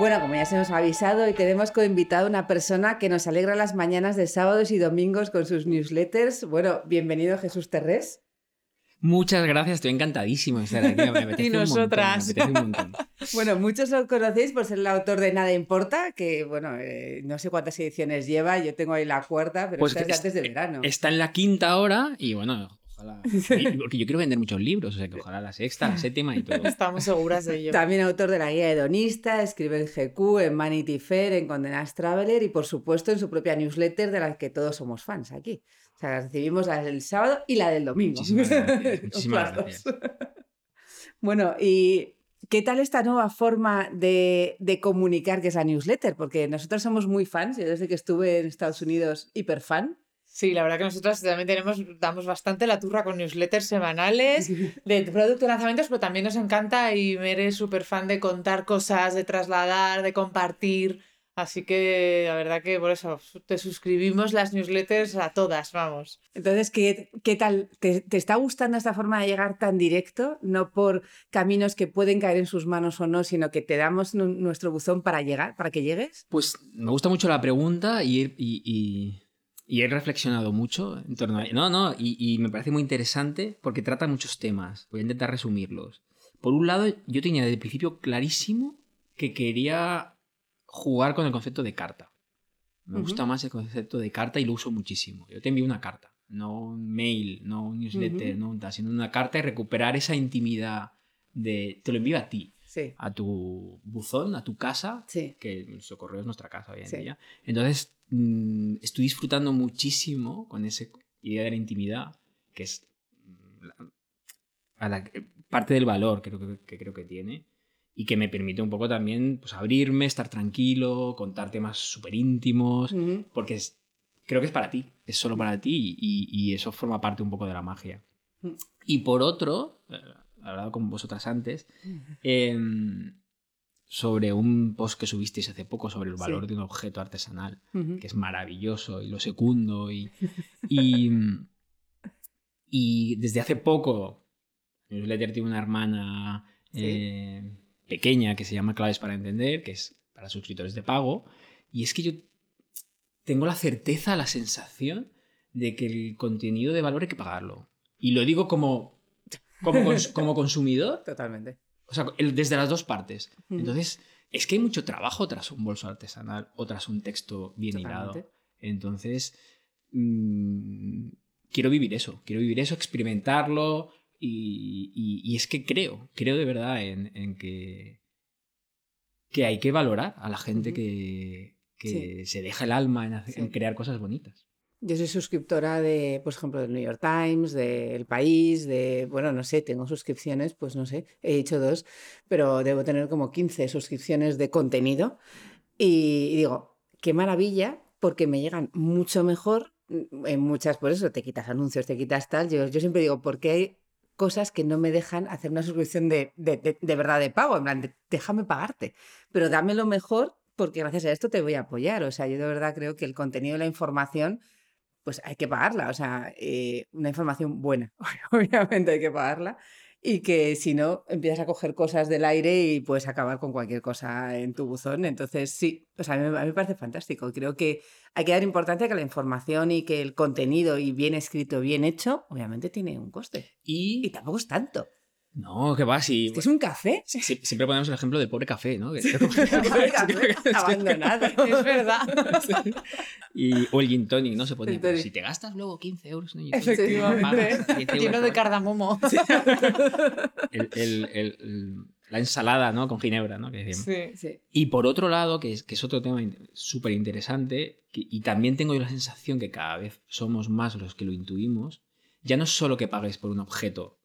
Bueno, como ya se nos ha avisado, y tenemos como invitado una persona que nos alegra las mañanas de sábados y domingos con sus newsletters. Bueno, bienvenido Jesús Terrés. Muchas gracias, estoy encantadísimo de estar aquí. Me apetece Y nosotras. Un montón, me apetece un montón. Bueno, muchos lo conocéis por ser el autor de Nada Importa, que bueno, eh, no sé cuántas ediciones lleva, yo tengo ahí la cuarta, pero Pues esta es de es- antes de verano. Está en la quinta hora y bueno, ojalá. Porque yo quiero vender muchos libros, o sea que ojalá la sexta, la séptima y todo. Estamos seguras de ello. También autor de la guía hedonista, escribe en GQ, en Vanity Fair, en Condenas Traveler y por supuesto en su propia newsletter de la que todos somos fans aquí. O sea, recibimos la del sábado y la del domingo. Muchísimas gracias, muchísimas bueno, ¿y qué tal esta nueva forma de, de comunicar que es la newsletter? Porque nosotros somos muy fans, yo desde que estuve en Estados Unidos, hiper fan. Sí, la verdad que nosotros también tenemos, damos bastante la turra con newsletters semanales de producto lanzamientos, pero también nos encanta y me eres súper fan de contar cosas, de trasladar, de compartir. Así que la verdad que por eso te suscribimos las newsletters a todas, vamos. Entonces, ¿qué, qué tal? ¿Te, te está gustando esta forma de llegar tan directo? No por caminos que pueden caer en sus manos o no, sino que te damos nu- nuestro buzón para llegar, para que llegues. Pues me gusta mucho la pregunta y- y- y he reflexionado mucho en torno a... No, no, y, y me parece muy interesante porque trata muchos temas. Voy a intentar resumirlos. Por un lado, yo tenía desde el principio clarísimo que quería jugar con el concepto de carta. Me Ujú. gusta más el concepto de carta y lo uso muchísimo. Yo te envío una carta, no un mail, no un newsletter, Ujú. no un tal, sino una carta y recuperar esa intimidad de... Te lo envío a ti, Sí, a tu buzón, a tu casa, sí. que nuestro correo es nuestra casa hoy en Sí. día. Entonces, mm, estoy disfrutando muchísimo con esa idea de la intimidad, que es la- a la parte del valor que, creo que, que creo que tiene y que me permite un poco también pues, abrirme, estar tranquilo, contar temas súper íntimos, Ujú. porque es- creo que es para ti, es solo para ti y, y eso forma parte un poco de la magia. Mm. Y por otro, eh, he hablado con vosotras antes, sobre un post que subisteis hace poco sobre el Sí. valor de un objeto artesanal, que es maravilloso y lo secundo. Y, y, y desde hace poco, Newsletter tiene una hermana Sí. eh, pequeña que se llama Claves para Entender, que es para suscriptores de pago. Y es que yo tengo la certeza, la sensación de que el contenido de valor hay que pagarlo. Y lo digo como, como, cons- como consumidor, Totalmente. O sea, el- desde las dos partes. Entonces, es que hay mucho trabajo tras un bolso artesanal o tras un texto bien hilado. Entonces, mm, quiero vivir eso, quiero vivir eso, experimentarlo y, y- y es que creo, creo de verdad en, en que, que hay que valorar a la gente que, que se deja el alma en, hacer- Sí. en crear cosas bonitas. Yo soy suscriptora de, por ejemplo, del New York Times, del País, de, bueno, no sé, tengo suscripciones, pues no sé, he hecho dos, pero debo tener como 15 suscripciones de contenido. Y, digo, qué maravilla, porque me llegan mucho mejor mm, en muchas, por eso te quitas anuncios, te quitas tal. Yo, yo siempre digo, porque hay cosas que no me dejan hacer una suscripción de, de, de- de verdad de pago, en plan, déjame pagarte, pero dame lo mejor porque gracias a esto te voy a apoyar. O sea, yo de verdad creo que el contenido y la información pues hay que pagarla, o sea, eh, una información buena, obviamente hay que pagarla, y que si no, empiezas a coger cosas del aire y puedes acabar con cualquier cosa en tu buzón. Entonces, sí, o sea, a mí, a mí me parece fantástico. Creo que hay que dar importancia a que la información y que el contenido y bien escrito, bien hecho, obviamente tiene un coste. Y Y tampoco es tanto. No, que va, si... ¿Es un café? Sie- Siempre ponemos el ejemplo del pobre café, ¿no? Que- Pobre café, abandonado. Es verdad. y, o el gin tonic, ¿no? Se pone, Gin tonic. si te gastas luego 15 euros en un gin tonic, Efectivamente. pagas 10 euros Lleno de cardamomo. el- el- el- el- la ensalada, ¿no? Con ginebra, ¿no? Que. Sí. Sí. Y por otro lado, que es, que es otro tema súper interesante, y también tengo yo la sensación que cada vez somos más los que lo intuimos, ya no es solo que pagues por un objeto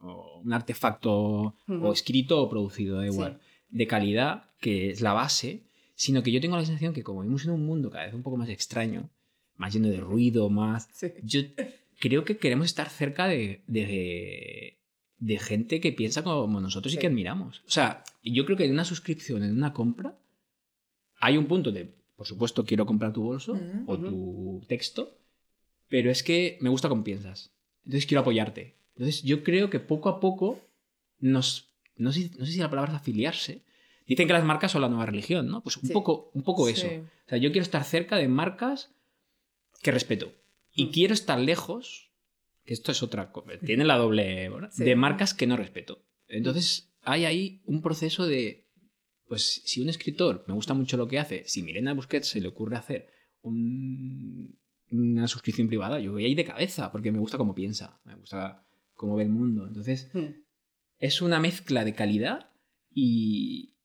o un artefacto o escrito o producido, da Sí. igual, de calidad, que es la base, sino que yo tengo la sensación que como vivimos en un mundo cada vez un poco más extraño, más lleno de ruido, más... Sí. Yo creo que queremos estar cerca de, de, de gente que piensa como nosotros y que admiramos. O sea, yo creo que en una suscripción, en una compra, hay un punto de, por supuesto, quiero comprar tu bolso o tu texto, pero es que me gusta cómo piensas. Entonces quiero apoyarte. Entonces yo creo que poco a poco nos... No sé, no sé si la palabra es afiliarse. Dicen que las marcas son la nueva religión, ¿no? Pues un Sí. poco, un poco Sí. eso. O sea, yo quiero estar cerca de marcas que respeto. Y Mm. quiero estar lejos, que esto es otra cosa, tiene la doble, ¿verdad? Sí. de marcas que no respeto. Entonces, hay ahí un proceso de, pues si un escritor me gusta mucho lo que hace, si Milena Busquets se le ocurre hacer un- una suscripción privada, yo voy ahí de cabeza, porque me gusta cómo piensa, me gusta cómo ve el mundo. Entonces, Mm. es una mezcla de calidad y,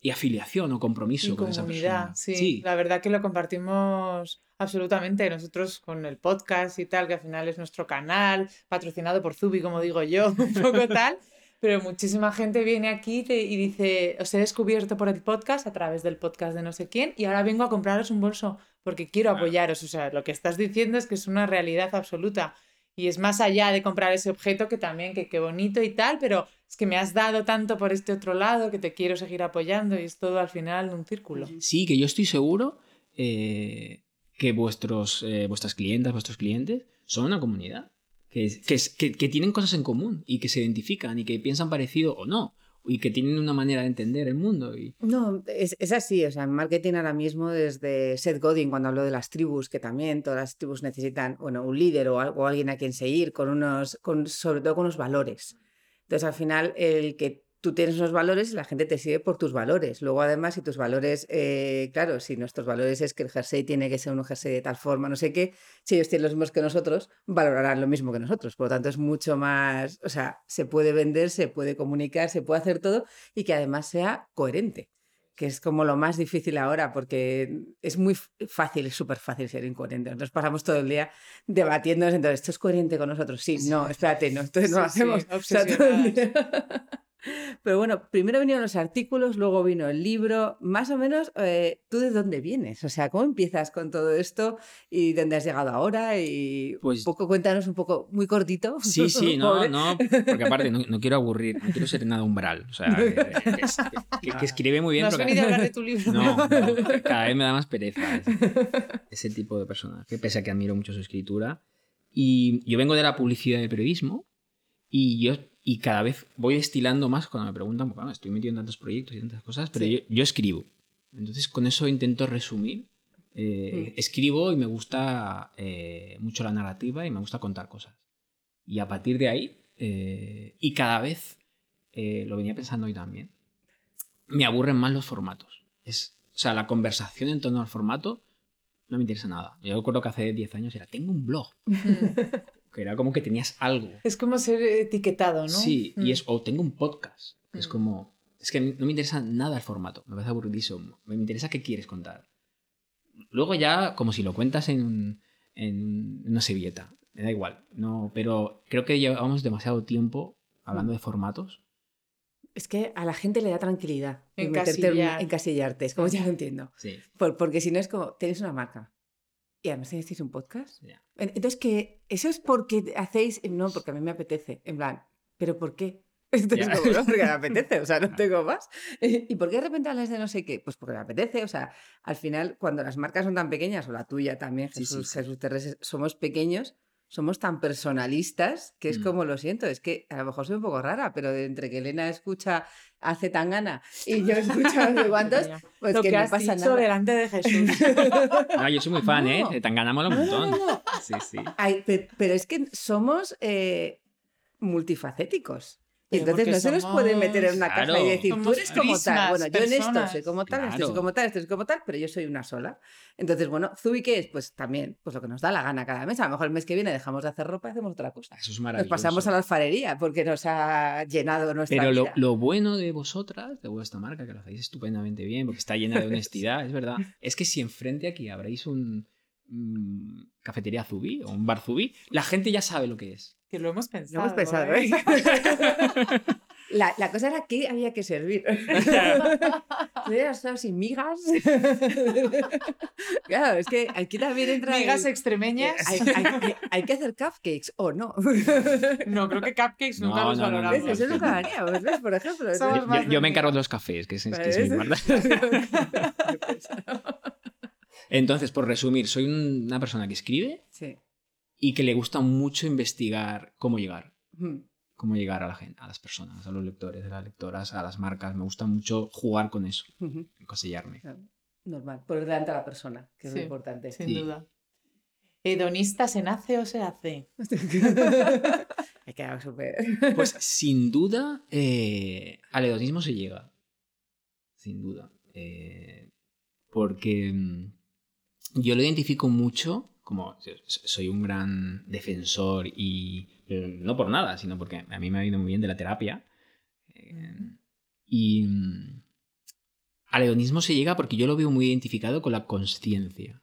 y afiliación o compromiso Y con esa persona. sí. La verdad que lo compartimos absolutamente nosotros con el podcast y tal, que al final es nuestro canal, patrocinado por Zubi, como digo yo, un poco tal. Pero muchísima gente viene aquí te- y dice, os he descubierto por el podcast, a través del podcast de no sé quién, y ahora vengo a compraros un bolso porque quiero apoyaros. O sea, lo que estás diciendo es que es una realidad absoluta. Y es más allá de comprar ese objeto que también, que qué bonito y tal, pero es que me has dado tanto por este otro lado que te quiero seguir apoyando y es todo al final un círculo. Sí, que yo estoy seguro eh, que vuestros, eh, vuestras clientas, vuestros clientes son una comunidad. Que, que- que tienen cosas en común y que se identifican y que piensan parecido o no. Y que tienen una manera de entender el mundo. Y, No, es, es así, o sea, en marketing ahora mismo desde Seth Godin cuando habló de las tribus, que también todas las tribus necesitan, bueno, un líder o, algo, o alguien a quien seguir, con unos, con, sobre todo con unos valores. Entonces al final el que tú tienes unos valores y la gente te sigue por tus valores. Luego además si tus valores, eh, claro, si nuestros valores es que el jersey tiene que ser un jersey de tal forma, no sé qué, si ellos tienen los mismos que nosotros, valorarán lo mismo que nosotros. Por lo tanto es mucho más, o sea, se puede vender, se puede comunicar, se puede hacer todo y que además sea coherente, que es como lo más difícil ahora, porque es muy fácil, es súper fácil ser incoherente. Nosotros pasamos todo el día debatiéndonos, entonces, ¿esto es coherente con nosotros? Sí, no, espérate, no, entonces no lo Sí, sí, hacemos. O Pero bueno, primero vinieron los artículos, luego vino el libro. Más o menos, eh, ¿tú de dónde vienes? O sea, ¿cómo empiezas con todo esto y dónde has llegado ahora? Y Pues- un poco, cuéntanos un poco, muy cortito. sí, sí, no, no. Porque aparte no, no quiero aburrir, no quiero ser nada umbral. O sea, que, que que- que escribe muy bien. No has venido a hablar de tu libro. No, no, cada vez me da más pereza ese, ese tipo de personas, que pese a que admiro mucho su escritura. Y yo vengo de la publicidad del periodismo y yo y cada vez voy destilando más cuando me preguntan, porque bueno, estoy metido en tantos proyectos y tantas cosas, pero Sí. yo, yo escribo. Entonces con eso intento resumir. Eh. Escribo y me gusta eh, mucho la narrativa y me gusta contar cosas. Y a partir de ahí, eh, y cada vez, lo venía pensando hoy también, me aburren más los formatos. Es, o sea, la conversación en torno al formato no me interesa nada. Yo recuerdo que hace 10 años era, tengo un blog, que era como que tenías algo. Es como ser etiquetado, ¿no? Sí, y Mm. es, o tengo un podcast, que es Mm. como, es que no me interesa nada el formato, me parece aburridísimo, me interesa qué quieres contar. Luego ya, como si lo cuentas en, en una servilleta, me da igual, no, pero creo que llevamos demasiado tiempo hablando de formatos. Es que a la gente le da tranquilidad meterte en- Encasillar. encasillarte. Es como ya lo entiendo. Sí, Por- porque si no es como, tenéis una marca. Y además tenéis un podcast. Entonces, que eso es porque hacéis. No, porque a mí me apetece. En plan, ¿pero por qué? Entonces, como, no, porque me apetece, o sea, no tengo más. ¿Y por qué de repente hablas de no sé qué? Pues porque me apetece, o sea, al final, cuando las marcas son tan pequeñas, o la tuya también, Sí, sí, Jesús, sí. Jesús Terres, somos pequeños, somos tan personalistas que es Mm. como lo siento, es que a lo mejor soy un poco rara, pero de entre que Elena escucha hace tan gana y yo escucho no sé cuántos, pues Lo que, que, no has pasa dicho nada. delante de Jesús. No, yo soy muy fan, ¿eh? No. Tangana mola un montón. no, no. Sí, sí. Ay, pero es que somos eh, multifacéticos. Y entonces no se nos puede meter en una caja Claro. y decir, tú eres como tal. Bueno, yo en esto personas. soy como tal, este soy Claro. como tal, este soy como tal, pero yo soy una sola. Entonces, bueno, Zubi, ¿qué es? Pues también, pues lo que nos da la gana cada mes. A lo mejor el mes que viene dejamos de hacer ropa y hacemos otra cosa. Eso es Nos maravilloso. pasamos a la alfarería porque nos ha llenado nuestra Pero lo, vida. lo bueno de vosotras, de vuestra marca, que lo hacéis estupendamente bien, porque está llena de honestidad, es verdad, es que si enfrente aquí habréis un mm, cafetería Zubi o un bar Zubi, la gente ya sabe lo que es. Que lo hemos pensado. Lo hemos pensado, ¿eh? ¿eh? La, la cosa era que había que servir. Hubiera estado sin migas. claro, es que aquí también entra. el- Migas extremeñas. hay, hay- hay que hacer cupcakes o no. No, creo que cupcakes nunca No, los no, no, no, valoramos. ¿Ves? Eso nunca haríamos, ¿ves? Por ejemplo. Yo, más yo- yo me encargo de los cafés, que es, es que es mi parte. Entonces, por resumir, soy un- una persona que escribe Sí. Y que le gusta mucho investigar cómo llegar. Mm. Cómo llegar a la gente, a las personas, a los lectores, a las lectoras, a las marcas. Me gusta mucho jugar con eso, Ujú. encosillarme. Normal. Por delante a la persona, que es Sí, lo importante. Sin Sí. duda. ¿Hedonista se nace o se hace? He quedado súper. Pues sin duda, eh, al hedonismo se llega. Sin duda. Eh, porque mm, yo lo identifico mucho, como soy un gran defensor y no por nada, sino porque a mí me ha ido muy bien de la terapia. Eh, y mm, al hedonismo se llega porque yo lo veo muy identificado con la conciencia.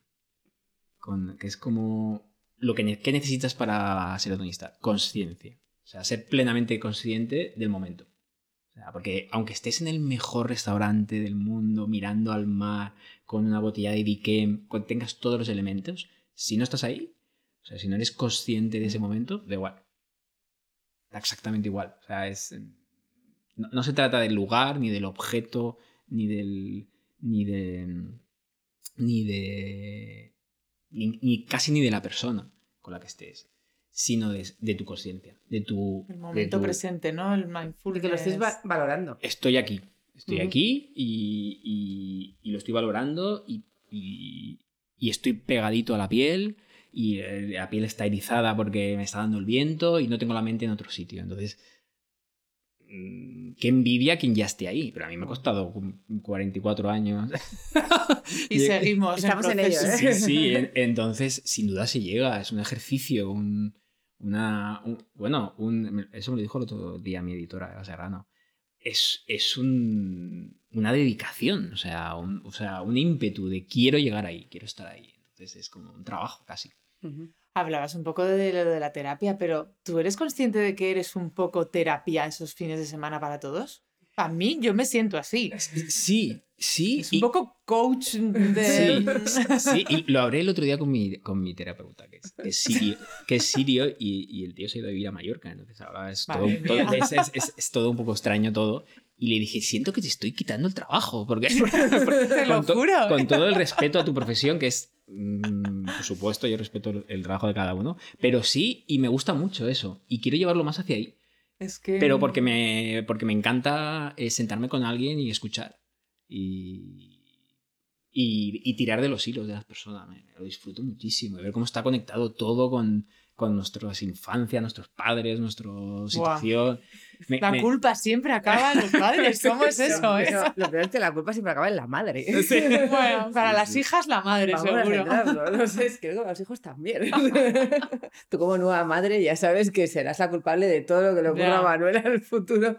Con, que es como lo que ne- ¿qué necesitas para ser hedonista. Conciencia. O sea, ser plenamente consciente del momento. Porque aunque estés en el mejor restaurante del mundo, mirando al mar, con una botella de con- tengas todos los elementos, si no estás ahí, o sea, si no eres consciente de ese momento, da igual. Da exactamente igual. O sea, es. No, no se trata del lugar, ni del objeto, ni del. ni de. ni de. ni, ni casi ni de la persona con la que estés, sino de, de tu conciencia, de tu. El de momento tu- presente, ¿no? El mindfulness. Porque lo estés va- valorando. estoy aquí. Estoy aquí y, y- y lo estoy valorando y, y- estoy pegadito a la piel y eh, la piel está erizada porque me está dando el viento y no tengo la mente en otro sitio. Entonces, mm, qué envidia quien ya esté ahí. Pero a mí me ha costado 44 años. Y seguimos. Estamos en ello. ¿eh? Sí, sí, en- entonces sin duda se llega, es un ejercicio, un, una, un- bueno, un, eso me lo dijo el otro día mi editora, Eva Serrano, es, es un, una dedicación, o sea, un, o sea, un ímpetu de quiero llegar ahí, quiero estar ahí, entonces es como un trabajo casi. Ujú. Hablabas un poco de lo de la terapia, pero ¿tú eres consciente de que eres un poco terapia esos fines de semana para todos? A mí, yo me siento así. Sí, sí. Es un y- poco coach de... Sí, sí, y lo hablé el otro día con mi, con mi terapeuta, que es, que es sirio, que es sirio y, y el tío se ha ido a vivir a Mallorca, entonces ahora es todo, todo- es- es todo un poco extraño todo. Y le dije, siento que te estoy quitando el trabajo, porque Te lo con, to- juro. con todo el respeto a tu profesión, que es, mm, por supuesto, yo respeto el, el trabajo de cada uno, pero sí, y me gusta mucho eso, y quiero llevarlo más hacia ahí. Es que... Pero porque me, porque me encanta eh, sentarme con alguien y escuchar. Y, y, y tirar de los hilos de las personas. Me, me lo disfruto muchísimo. Y ver cómo está conectado todo con, con nuestras infancias, nuestros padres, nuestra situación. Me- La me- culpa siempre acaba en los padres. ¿Cómo es eso? eh? Lo peor es que la culpa siempre acaba en la madre. Bueno, para Sí, las sí. hijas la madre, Vamos seguro. No sé, es que creo que los hijos también. Tú como nueva madre ya sabes que serás la culpable de todo lo que le ocurra a Manuela en el futuro.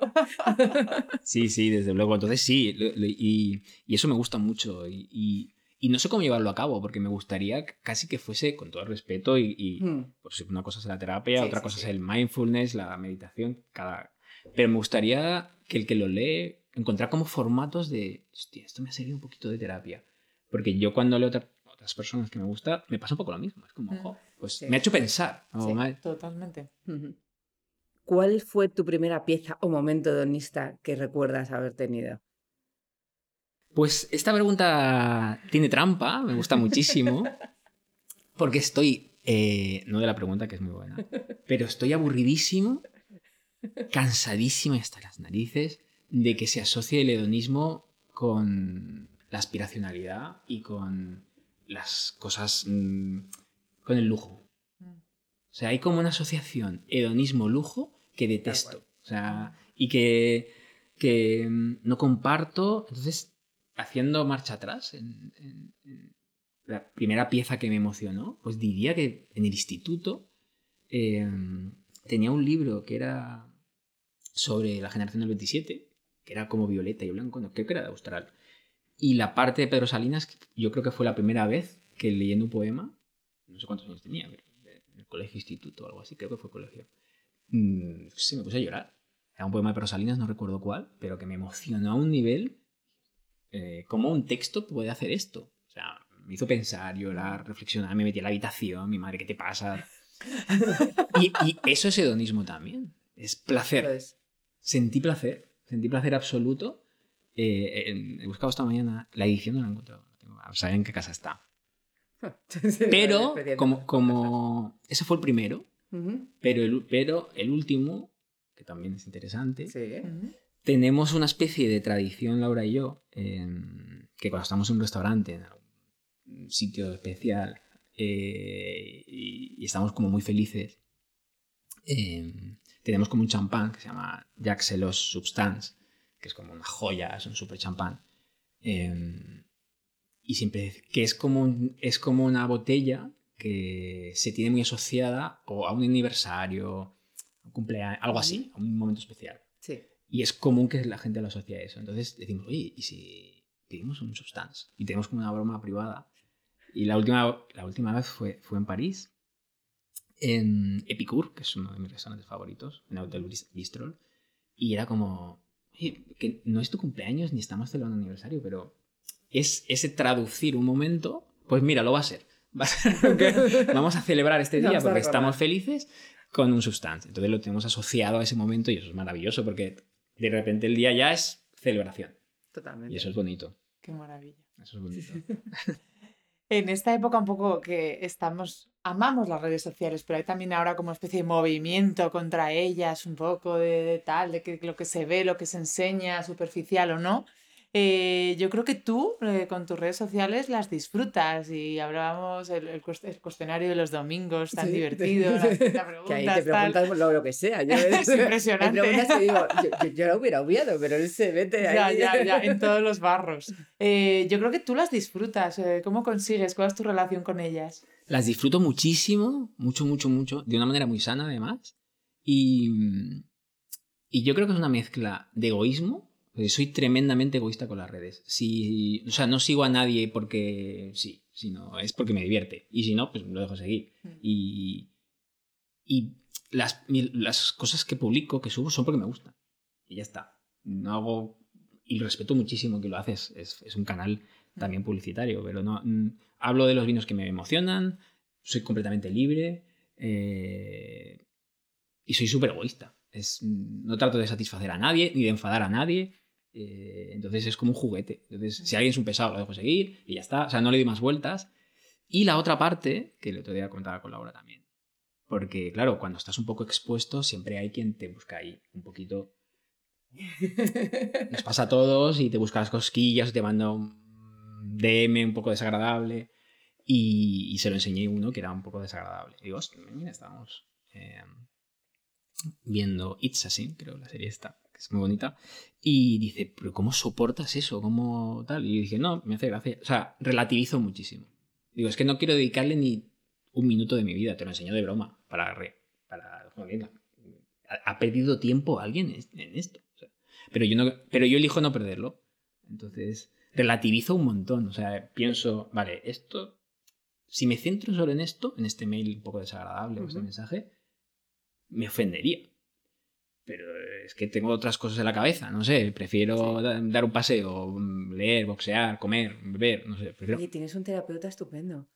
Sí, sí, desde luego. Entonces sí, y, y eso me gusta mucho. Y, y- y no sé cómo llevarlo a cabo, porque me gustaría casi que fuese con todo el respeto y, y, Hmm. pues una cosa es la terapia, Sí, otra sí, cosa sí. es el mindfulness, la meditación, cada... Pero me gustaría que el que lo lee encontrar como formatos de, hostia, esto me ha servido un poquito de terapia. Porque yo cuando leo otra- otras personas que me gusta, me pasa un poco lo mismo. Es como, Mm. jo, pues Sí. me ha hecho pensar. Totalmente. ¿Cuál fue tu primera pieza o momento hedonista que recuerdas haber tenido? Pues esta pregunta tiene trampa, me gusta muchísimo, porque estoy, eh, no de la pregunta que es muy buena, pero estoy aburridísimo, cansadísimo y hasta las narices de que se asocie el hedonismo con la aspiracionalidad y con las cosas, mm, con el lujo. O sea, hay como una asociación hedonismo-lujo que detesto. O sea, y que, que mm, no comparto. Entonces, haciendo marcha atrás, en, la primera pieza que me emocionó, pues diría que en el instituto eh, tenía un libro que era sobre la generación del 27, que era como violeta y blanco, no, creo que era de Austral. Y la parte de Pedro Salinas, yo creo que fue la primera vez que leyendo un poema, no sé cuántos años tenía, pero en el colegio, instituto o algo así, creo que fue colegio, mm, se me puse a llorar. Era un poema de Pedro Salinas, no recuerdo cuál, pero que me emocionó a un nivel eh, cómo un texto puede hacer esto. O sea, me hizo pensar, llorar, reflexionar, me metí a la habitación, mi madre, ¿qué te pasa? y, y eso es hedonismo también. Es placer. Sentí placer. Sentí placer absoluto. Eh, en- he buscado esta mañana. La edición no la he encontrado. no tengo- Saben en qué casa está. Pero, como, como. Ese fue el primero. Ujú, Pero el, pero el último, que también es interesante, Sí. Ujú. Tenemos una especie de tradición, Laura y yo, que cuando estamos en un restaurante, en algún sitio especial, eh, y, y estamos como muy felices, em, tenemos como un champán que se llama Jack Celos Substance, que es como una joya, es un super champán. em, y siempre que es como, un- es como una botella que se tiene muy asociada o a un aniversario, a un cumpleaños, algo así, a un momento especial. Sí. Y es común que la gente lo asocie a eso. Entonces decimos, oye, ¿y si pedimos un substance? Y tenemos como una broma privada. Y la última, la última vez fue, fue en París, en Epicure, que es uno de mis restaurantes favoritos, en el Hotel Bistrol. Y era como, oye, que no es tu cumpleaños ni estamos celebrando un aniversario, pero es ese traducir un momento, pues mira, lo va a ser. Va a ser que vamos a celebrar este día porque estamos felices con un substance. Entonces lo tenemos asociado a ese momento y eso es maravilloso porque de repente el día ya es celebración. Totalmente. Y eso es bonito. Qué maravilla. Eso es bonito. En esta época un poco que estamos, amamos las redes sociales, pero hay también ahora como especie de movimiento contra ellas, un poco de, de tal, de que lo que se ve, lo que se enseña, superficial o no. Eh, yo creo que tú eh, con tus redes sociales las disfrutas y hablábamos el, el, cuest- el cuestionario de los domingos tan Sí. divertido, las 30 Que ahí te preguntas, lo, lo que sea. Yo, Es impresionante. Digo, yo, yo- yo la hubiera obviado, pero él se mete ahí. Ya, ya, ya, en todos los barros. Eh, yo creo que tú las disfrutas. eh, ¿Cómo consigues? ¿Cuál es tu relación con ellas? Las disfruto muchísimo, mucho, mucho, mucho, de una manera muy sana además. Y, y yo creo que es una mezcla de egoísmo. Porque Soy tremendamente egoísta con las redes. Si, o sea, no sigo a nadie porque sí, sino es porque me divierte. Y si no, pues lo dejo seguir. Mm. Y, y las, cosas que publico, que subo, son porque me gustan. Y ya está. No hago. Y lo respeto muchísimo que lo haces. Es, es un canal también publicitario, pero no. mm, hablo de los vinos que me emocionan, soy completamente libre eh, y soy súper egoísta. Es, mm, no trato de satisfacer a nadie ni de enfadar a nadie. Eh, entonces es como un juguete. Entonces, si alguien es un pesado, lo dejo seguir y ya está. O sea, no le doy más vueltas. Y la otra parte, que el otro día comentaba con Laura también. Porque, claro, cuando estás un poco expuesto, siempre hay quien te busca ahí un poquito. Nos pasa a todos y te busca las cosquillas, te manda un DM un poco desagradable. Y, y se lo enseñé uno que era un poco desagradable. Y digo, "Hostia, mira, estábamos eh, viendo It's Assassin, creo, la serie esta, que es muy bonita. Y dice, pero ¿cómo soportas eso? ¿Cómo tal? Y yo dije, no, me hace gracia. O sea, relativizo muchísimo. Digo, es que no quiero dedicarle ni un minuto de mi vida, te lo enseño de broma, para... Re, para ha, perdido tiempo alguien en esto. O sea, pero, yo no, pero yo elijo no perderlo. Entonces, relativizo un montón. O sea, pienso, vale, esto... Si me centro solo en esto, en este mail un poco desagradable o este mensaje, me ofendería. Pero es que tengo otras cosas en la cabeza, no sé, prefiero da- dar un paseo, leer, boxear, comer, beber, no sé, prefiero... Oye, tienes un terapeuta estupendo.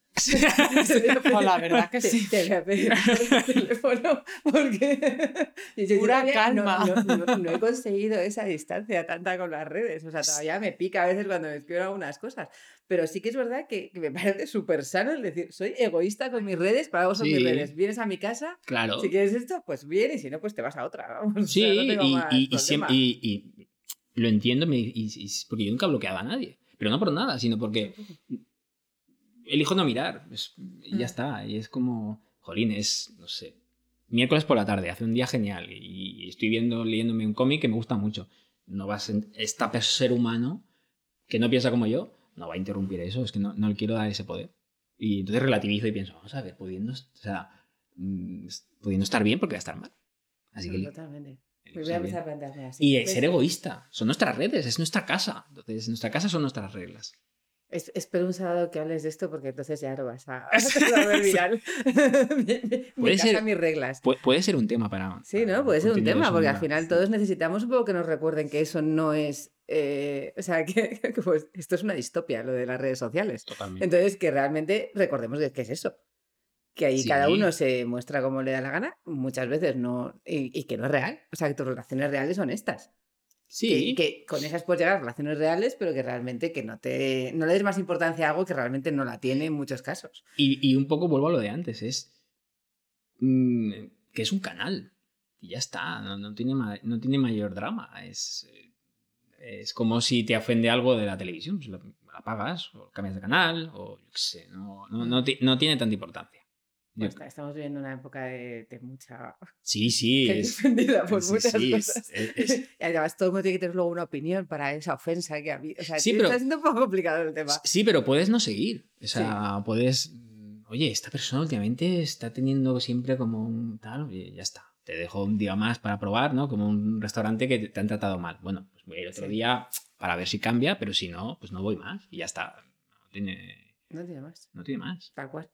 Oh, la verdad que sí. Te voy a pedir por teléfono porque yo- yo Pura no- calma. No, no- no he conseguido esa distancia tanta con las redes. O sea, todavía me pica a veces cuando me escriben algunas cosas. Pero sí que es verdad que, que me parece súper sano el decir, soy egoísta con mis redes, para vos son mis Sí. redes. Vienes a mi casa, Claro. si quieres esto, pues bien, y si no, pues te vas a otra. Vamos, o Sí, sea, no tengo y, y- y problema. siem- y- lo entiendo porque yo nunca he bloqueado a nadie. Pero no por nada, sino porque elijo no mirar. pues, y ya Mm. está. Y es como, jolín, es, no sé. miércoles por la tarde, hace un día genial y estoy viendo, leyéndome un cómic que me gusta mucho. No va a ser, esta ser humano que no piensa como yo, no va a interrumpir eso, es que no, no le quiero dar ese poder. Y entonces relativizo y pienso, vamos a ver, pudiendo, o sea, mm, pudiendo estar bien porque va a estar mal. Así que... Totalmente. Me voy a empezar a plantearme así. Y ser egoísta. Son nuestras redes, es nuestra casa. Entonces, nuestra casa son nuestras reglas. Es- espero un sábado que hables de esto porque entonces ya no vas a, ver viral. mi, mi- mi Puede casa, ser- mis reglas. Pu- puede ser un tema para... Sí, ¿no? Puede ser un tema, porque al final todos necesitamos un poco que nos recuerden que eso no es. eh, o sea, que, que, pues, esto es una distopia, lo de las redes sociales. Totalmente. Entonces, que realmente recordemos que, que es eso. Que ahí Sí. cada uno se muestra como le da la gana, muchas veces no. Y, y que no es real. O sea, que tus relaciones reales son estas. Sí, Que, que con esas puedes llegar a relaciones reales, pero que realmente que no te. No le des más importancia a algo que realmente no la tiene en muchos casos. Y, y un poco vuelvo a lo de antes, es mm, que es un canal y ya está, no, no tiene, ma- no tiene mayor drama. Es, es como si te ofende algo de la televisión, pues la, la apagas o cambias de canal o yo qué sé, no, no, no, no tiene tanta importancia. Pues, estamos viviendo una época de, de mucha. sí, sí, es, defendida por sí, muchas sí, cosas. es- es- Y además todo el mundo tiene que tener luego una opinión para esa ofensa que ha habido. O sea, Sí, pero- está siendo un poco complicado el tema. Sí, pero puedes no seguir. O sea, puedes. mm, Oye, esta persona últimamente está teniendo siempre como un tal. Oye, ya está. Te dejo un día más para probar, ¿no? Como un restaurante que te, han tratado mal. Bueno, pues voy a ir otro día para ver si cambia, pero si no, pues no voy más. Y ya está. No tiene, No tiene más. no tiene más. Tal cual.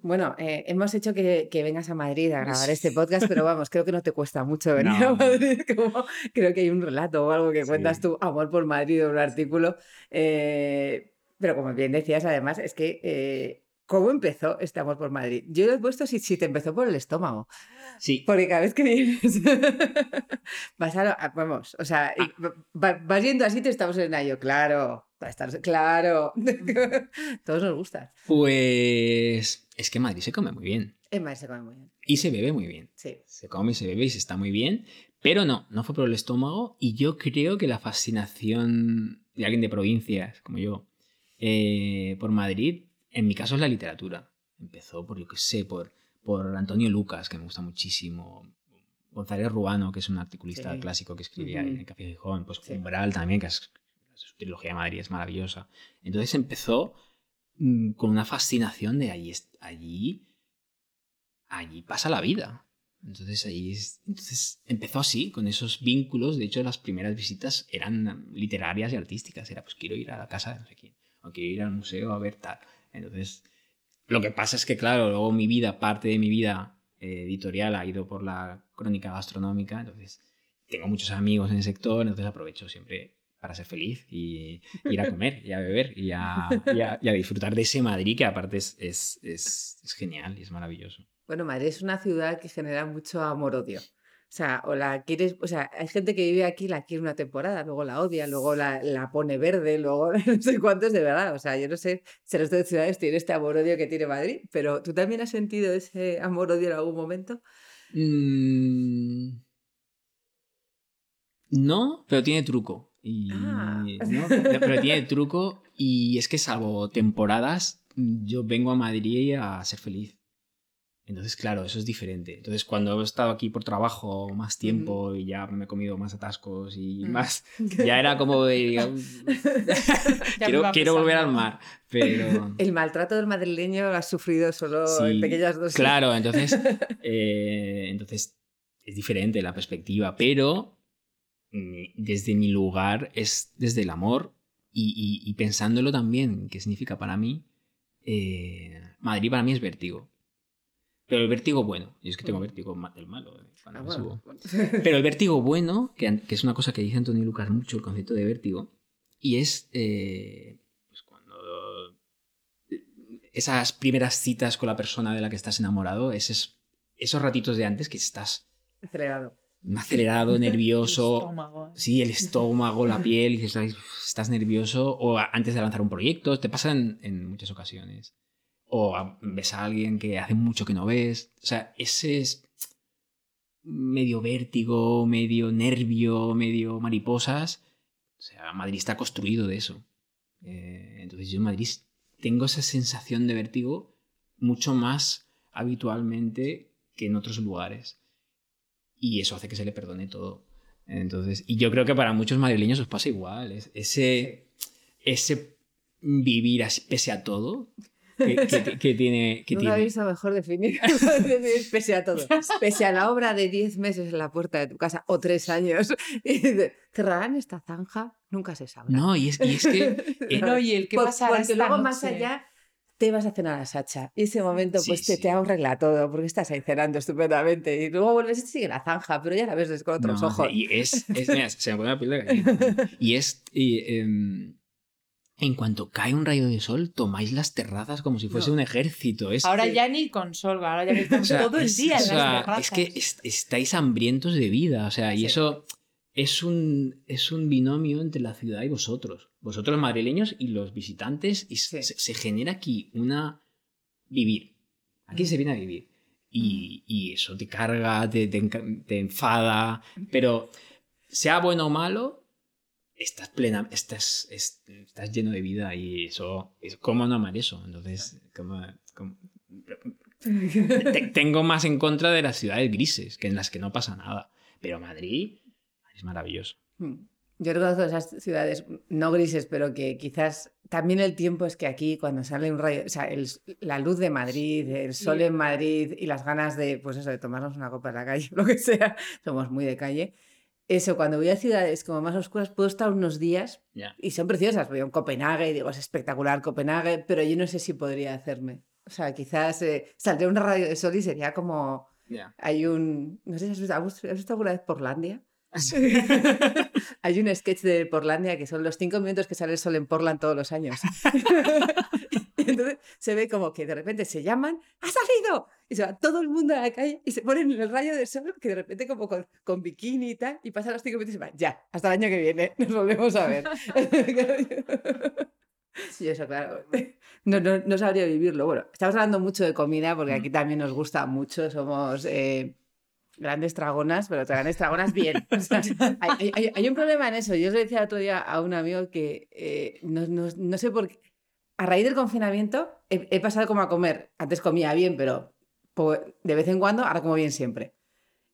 Bueno, eh, hemos hecho que, que vengas a Madrid a grabar este podcast, pero vamos, creo que no te cuesta mucho venir No. a Madrid. Como, creo que hay un relato o algo que Sí. cuentas tu amor por Madrid o un artículo. Eh, pero como bien decías, además, es que eh, ¿cómo empezó este amor por Madrid? Yo lo he puesto si, si te empezó por el estómago. Sí. Porque cada vez que vienes vas a, vamos, o sea, Ah. va- vas yendo así, te estamos en ello, claro, estar- claro, todos nos gusta. Pues. Es que en Madrid se come muy bien. En Madrid se come muy bien, Y se bebe muy bien. sí. Se come, se bebe y se está muy bien. Pero no, no fue por el estómago. Y yo creo que la fascinación de alguien de provincias, como yo, eh, por Madrid, en mi caso es la literatura. Empezó por, yo qué sé, por, por Antonio Lucas, que me gusta muchísimo. González Ruano, que es un articulista Sí. clásico que escribía en el Café Gijón. Pues Sí. Umbral también, que es, su trilogía de Madrid es maravillosa. Entonces empezó mm, con una fascinación de allí, allí, allí pasa la vida. Entonces ahí es- entonces empezó así, con esos vínculos. De hecho, las primeras visitas eran literarias y artísticas. Era, pues quiero ir a la casa de no sé quién, o quiero ir al museo a ver tal. Entonces, lo que pasa es que, claro, luego mi vida, parte de mi vida eh, editorial ha ido por la crónica gastronómica. Entonces, tengo muchos amigos en el sector, entonces aprovecho siempre para ser feliz y ir a comer y a beber y a, y a- y a disfrutar de ese Madrid que aparte es, es, es- es genial y es maravilloso. Bueno, Madrid es una ciudad que genera mucho amor-odio. O sea, o la quieres, o sea, hay gente que vive aquí, la quiere una temporada, luego la odia, luego la, la pone verde, luego no sé cuántos de verdad. O sea, yo no sé si resto de ciudades tiene este amor-odio que tiene Madrid, pero ¿tú también has sentido ese amor-odio en algún momento? Mm, No, pero tiene truco. Y, Ah. ¿no? Pero tiene truco y es que salvo temporadas, yo vengo a Madrid a ser feliz. Entonces, claro, eso es diferente. Entonces, cuando he estado aquí por trabajo más tiempo y ya me he comido más atascos y Mm. más, ya era como de... Me quiero, quiero volver al mar, pero... El maltrato del madrileño lo has sufrido solo en Sí, pequeñas dosis. Claro, entonces, eh, entonces es diferente la perspectiva, pero desde mi lugar es desde el amor y, y- y pensándolo también, qué significa para mí, eh, Madrid para mí es vértigo. Pero el vértigo bueno, y es que tengo vértigo ma- del malo eh, Ah, bueno. Pero el vértigo bueno, que, que es una cosa que dice Antonio Lucas mucho, el concepto de vértigo, y es eh, pues cuando esas primeras citas con la persona de la que estás enamorado, esos, esos ratitos de antes que estás Acelerado. Acelerado, nervioso, Estómago. sí, el estómago, la piel, "Ay, estás nervioso, o antes de lanzar un proyecto, te pasa en, en muchas ocasiones. O a- ves a alguien que hace mucho que no ves. O sea, ese es medio vértigo, medio nervio, medio mariposas. O sea, Madrid está construido de eso. Eh, entonces yo en Madrid tengo esa sensación de vértigo mucho más habitualmente que en otros lugares. Y eso hace que se le perdone todo. Entonces, y yo creo que para muchos madrileños os pasa igual. es- Ese, ese vivir así, pese a todo que, que- que tiene. Que no lo he tiene. visto mejor definir. pese a todo. Pese a la obra de 10 meses en la puerta de tu casa o 3 años. ¿cerrarán esta zanja? Nunca se sabrá. No, y es, y es que. eh, No, y el que pasará Porque luego más noche? allá te vas a cenar a Sacha. Y ese momento Sí, pues te, sí. te arregla todo porque estás ahí cenando estupendamente. Y luego vuelves y sigue la zanja, pero ya la ves con otros no, ojos. Y es. es- mira, se me pone la piel de gallina. Y es. y, em, en cuanto cae un rayo de sol, tomáis las terrazas como si fuese No. un ejército. Es, Ahora Sí. ya ni con sol, ahora ya que estamos o sea, todo el es- día o en sea, las terrazas. es que es- estáis hambrientos de vida. O sea, y Sí. eso es un, es un binomio entre la ciudad y vosotros. Vosotros madrileños y los visitantes. Y se, genera aquí una. Vivir. Aquí se viene a vivir. Y, y eso te carga, te, te enca- te enfada. Pero sea bueno o malo, estás plena, estás, es- estás lleno de vida y eso, es ¿cómo no amar eso? Entonces, ¿cómo- cómo- Te- tengo más en contra de las ciudades grises, que en las que no pasa nada. Pero Madrid es maravilloso. Mm. Yo reconozco esas ciudades no grises, pero que quizás también el tiempo es que aquí cuando sale un rayo, o sea, el- la luz de Madrid, el sol en Madrid y las ganas de, pues eso, de tomarnos una copa en la calle, lo que sea, somos muy de calle. Eso, cuando voy a ciudades como más oscuras, puedo estar unos días Ya. y son preciosas. Voy a un Copenhague y digo, es espectacular Copenhague, pero yo no sé si podría hacerme. O sea, quizás eh, saldría una radio de sol y sería como, Ya. hay un, no sé si has visto, ¿has visto alguna vez Portlandia? Hay un sketch de Portlandia que son los cinco minutos que sale el sol en Portland todos los años. entonces se ve como que de repente se llaman, ¡ha salido! Y se va todo el mundo a la calle y se ponen en el rayo del sol, que de repente como con, con bikini y tal, y pasan los cinco minutos y se van, ya, hasta el año que viene, nos volvemos a ver. y eso, claro, no, no, no sabría vivirlo. Bueno, estamos hablando mucho de comida porque aquí también nos gusta mucho, somos... eh, grandes dragonas, pero grandes dragonas bien. O sea, hay, hay- hay un problema en eso. Yo le decía el otro día a un amigo que eh, no, no- no sé por qué. A raíz del confinamiento he, he pasado como a comer. Antes comía bien, pero de vez en cuando, ahora como bien siempre.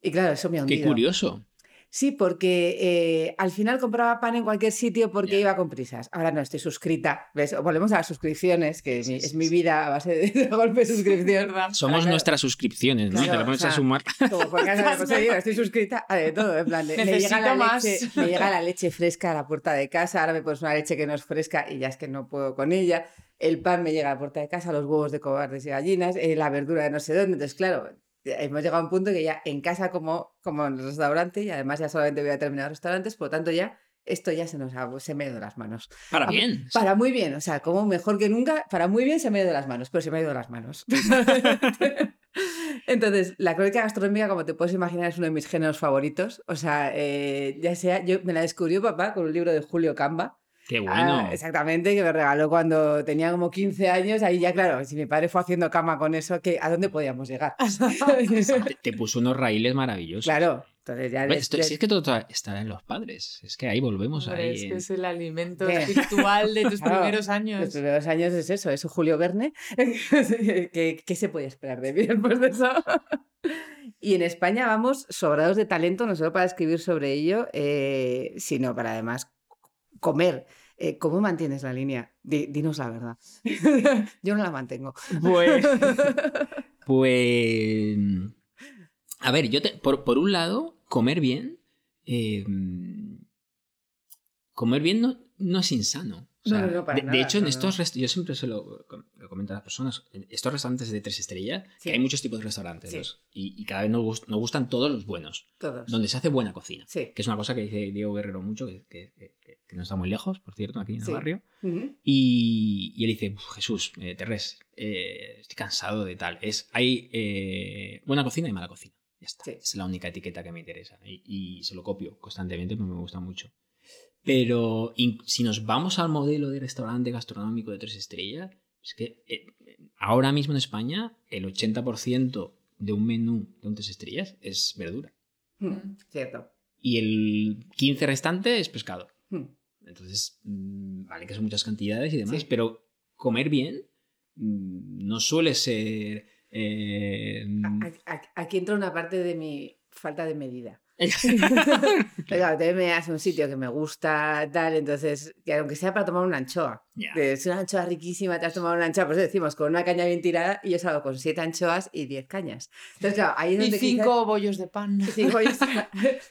Y claro, eso me ha Qué hundido. curioso. Sí, porque eh, al final compraba pan en cualquier sitio porque iba con prisas. Ahora no, estoy suscrita. ¿Ves? Volvemos a las suscripciones, que Sí, mi- sí, es mi vida a base de, golpe de suscripción. Somos Ahora, nuestras suscripciones, ¿no? Claro, Te la pones o sea, a sumar. como por casa, estoy suscrita a de todo, en plan, de- me, llega Necesito la más. leche, me llega la leche fresca a la puerta de casa, ahora me pones una leche que no es fresca y ya es que no puedo con ella, el pan me llega a la puerta de casa, los huevos de cobardes y gallinas, eh, la verdura de no sé dónde, entonces claro, hemos llegado a un punto que ya en casa como, como en el restaurante y además ya solamente voy a terminar restaurantes, por lo tanto ya esto ya se nos ha, se me ha ido las manos. Para bien. Para muy bien, o sea, como mejor que nunca, para muy bien se me ha ido las manos, pero se me ha ido las manos. Entonces, la crónica gastronómica, como te puedes imaginar, es uno de mis géneros favoritos. O sea, eh, ya sea, yo me la descubrió papá con un libro de Julio Camba. Qué bueno. Ah, exactamente, que me regaló cuando tenía como 15 años. Ahí ya, claro, si mi padre fue haciendo cama con eso, ¿qué, ¿a dónde podíamos llegar? te, te puso unos raíles maravillosos. claro, entonces ya... Esto- si es que todo está- en los padres. Es que ahí volvemos Hombre, ahí. es que en- es el alimento Bien. espiritual de tus Claro, primeros Los años. primeros años es eso, es Julio Verne. ¿Qué, qué se puede esperar de mí después de eso? Y en España vamos sobrados de talento, no solo para escribir sobre ello, eh, sino para además comer. Eh, ¿Cómo mantienes la línea? Di- dinos la verdad. Yo no la mantengo. Pues. Pues. A ver, yo te- por, por un lado, comer bien. eh, comer bien no, no es insano. O No, sea, no, no, para de, hecho, en estos yo siempre se lo, lo comento a las personas, en estos restaurantes de tres estrellas, Sí. que hay muchos tipos de restaurantes, Sí. los- y, y cada vez nos, gust- nos gustan todos los buenos, Todos. donde se hace buena cocina, Sí. que es una cosa que dice Diego Guerrero mucho, que, que- que- que no está muy lejos, por cierto, aquí en el barrio. Y, y él dice, "Uf, Jesús, eh, Terrés, eh, estoy cansado de tal. Es, hay eh, buena cocina y mala cocina. Ya está. Es la única etiqueta que me interesa. Y, y se lo copio constantemente porque me gusta mucho. Pero in- si nos vamos al modelo de restaurante gastronómico de tres estrellas, es que eh, ahora mismo en España el 80% de un menú de un tres estrellas es verdura. Mm, Cierto. Y el 15 restante es pescado. Mm. Entonces, mm, vale que son muchas cantidades y demás, Sí. pero comer bien mm, no suele ser... eh, a- aquí entra una parte de mi falta de medida. claro, te me hace un sitio que me gusta, tal, entonces, que aunque sea para tomar una anchoa, que es una anchoa riquísima, te has tomado una anchoa, pues decimos, con una caña bien tirada, y yo salgo con siete anchoas y diez cañas. Entonces, claro, ahí es Y cinco bollos de pan. quizás- cinco bollos-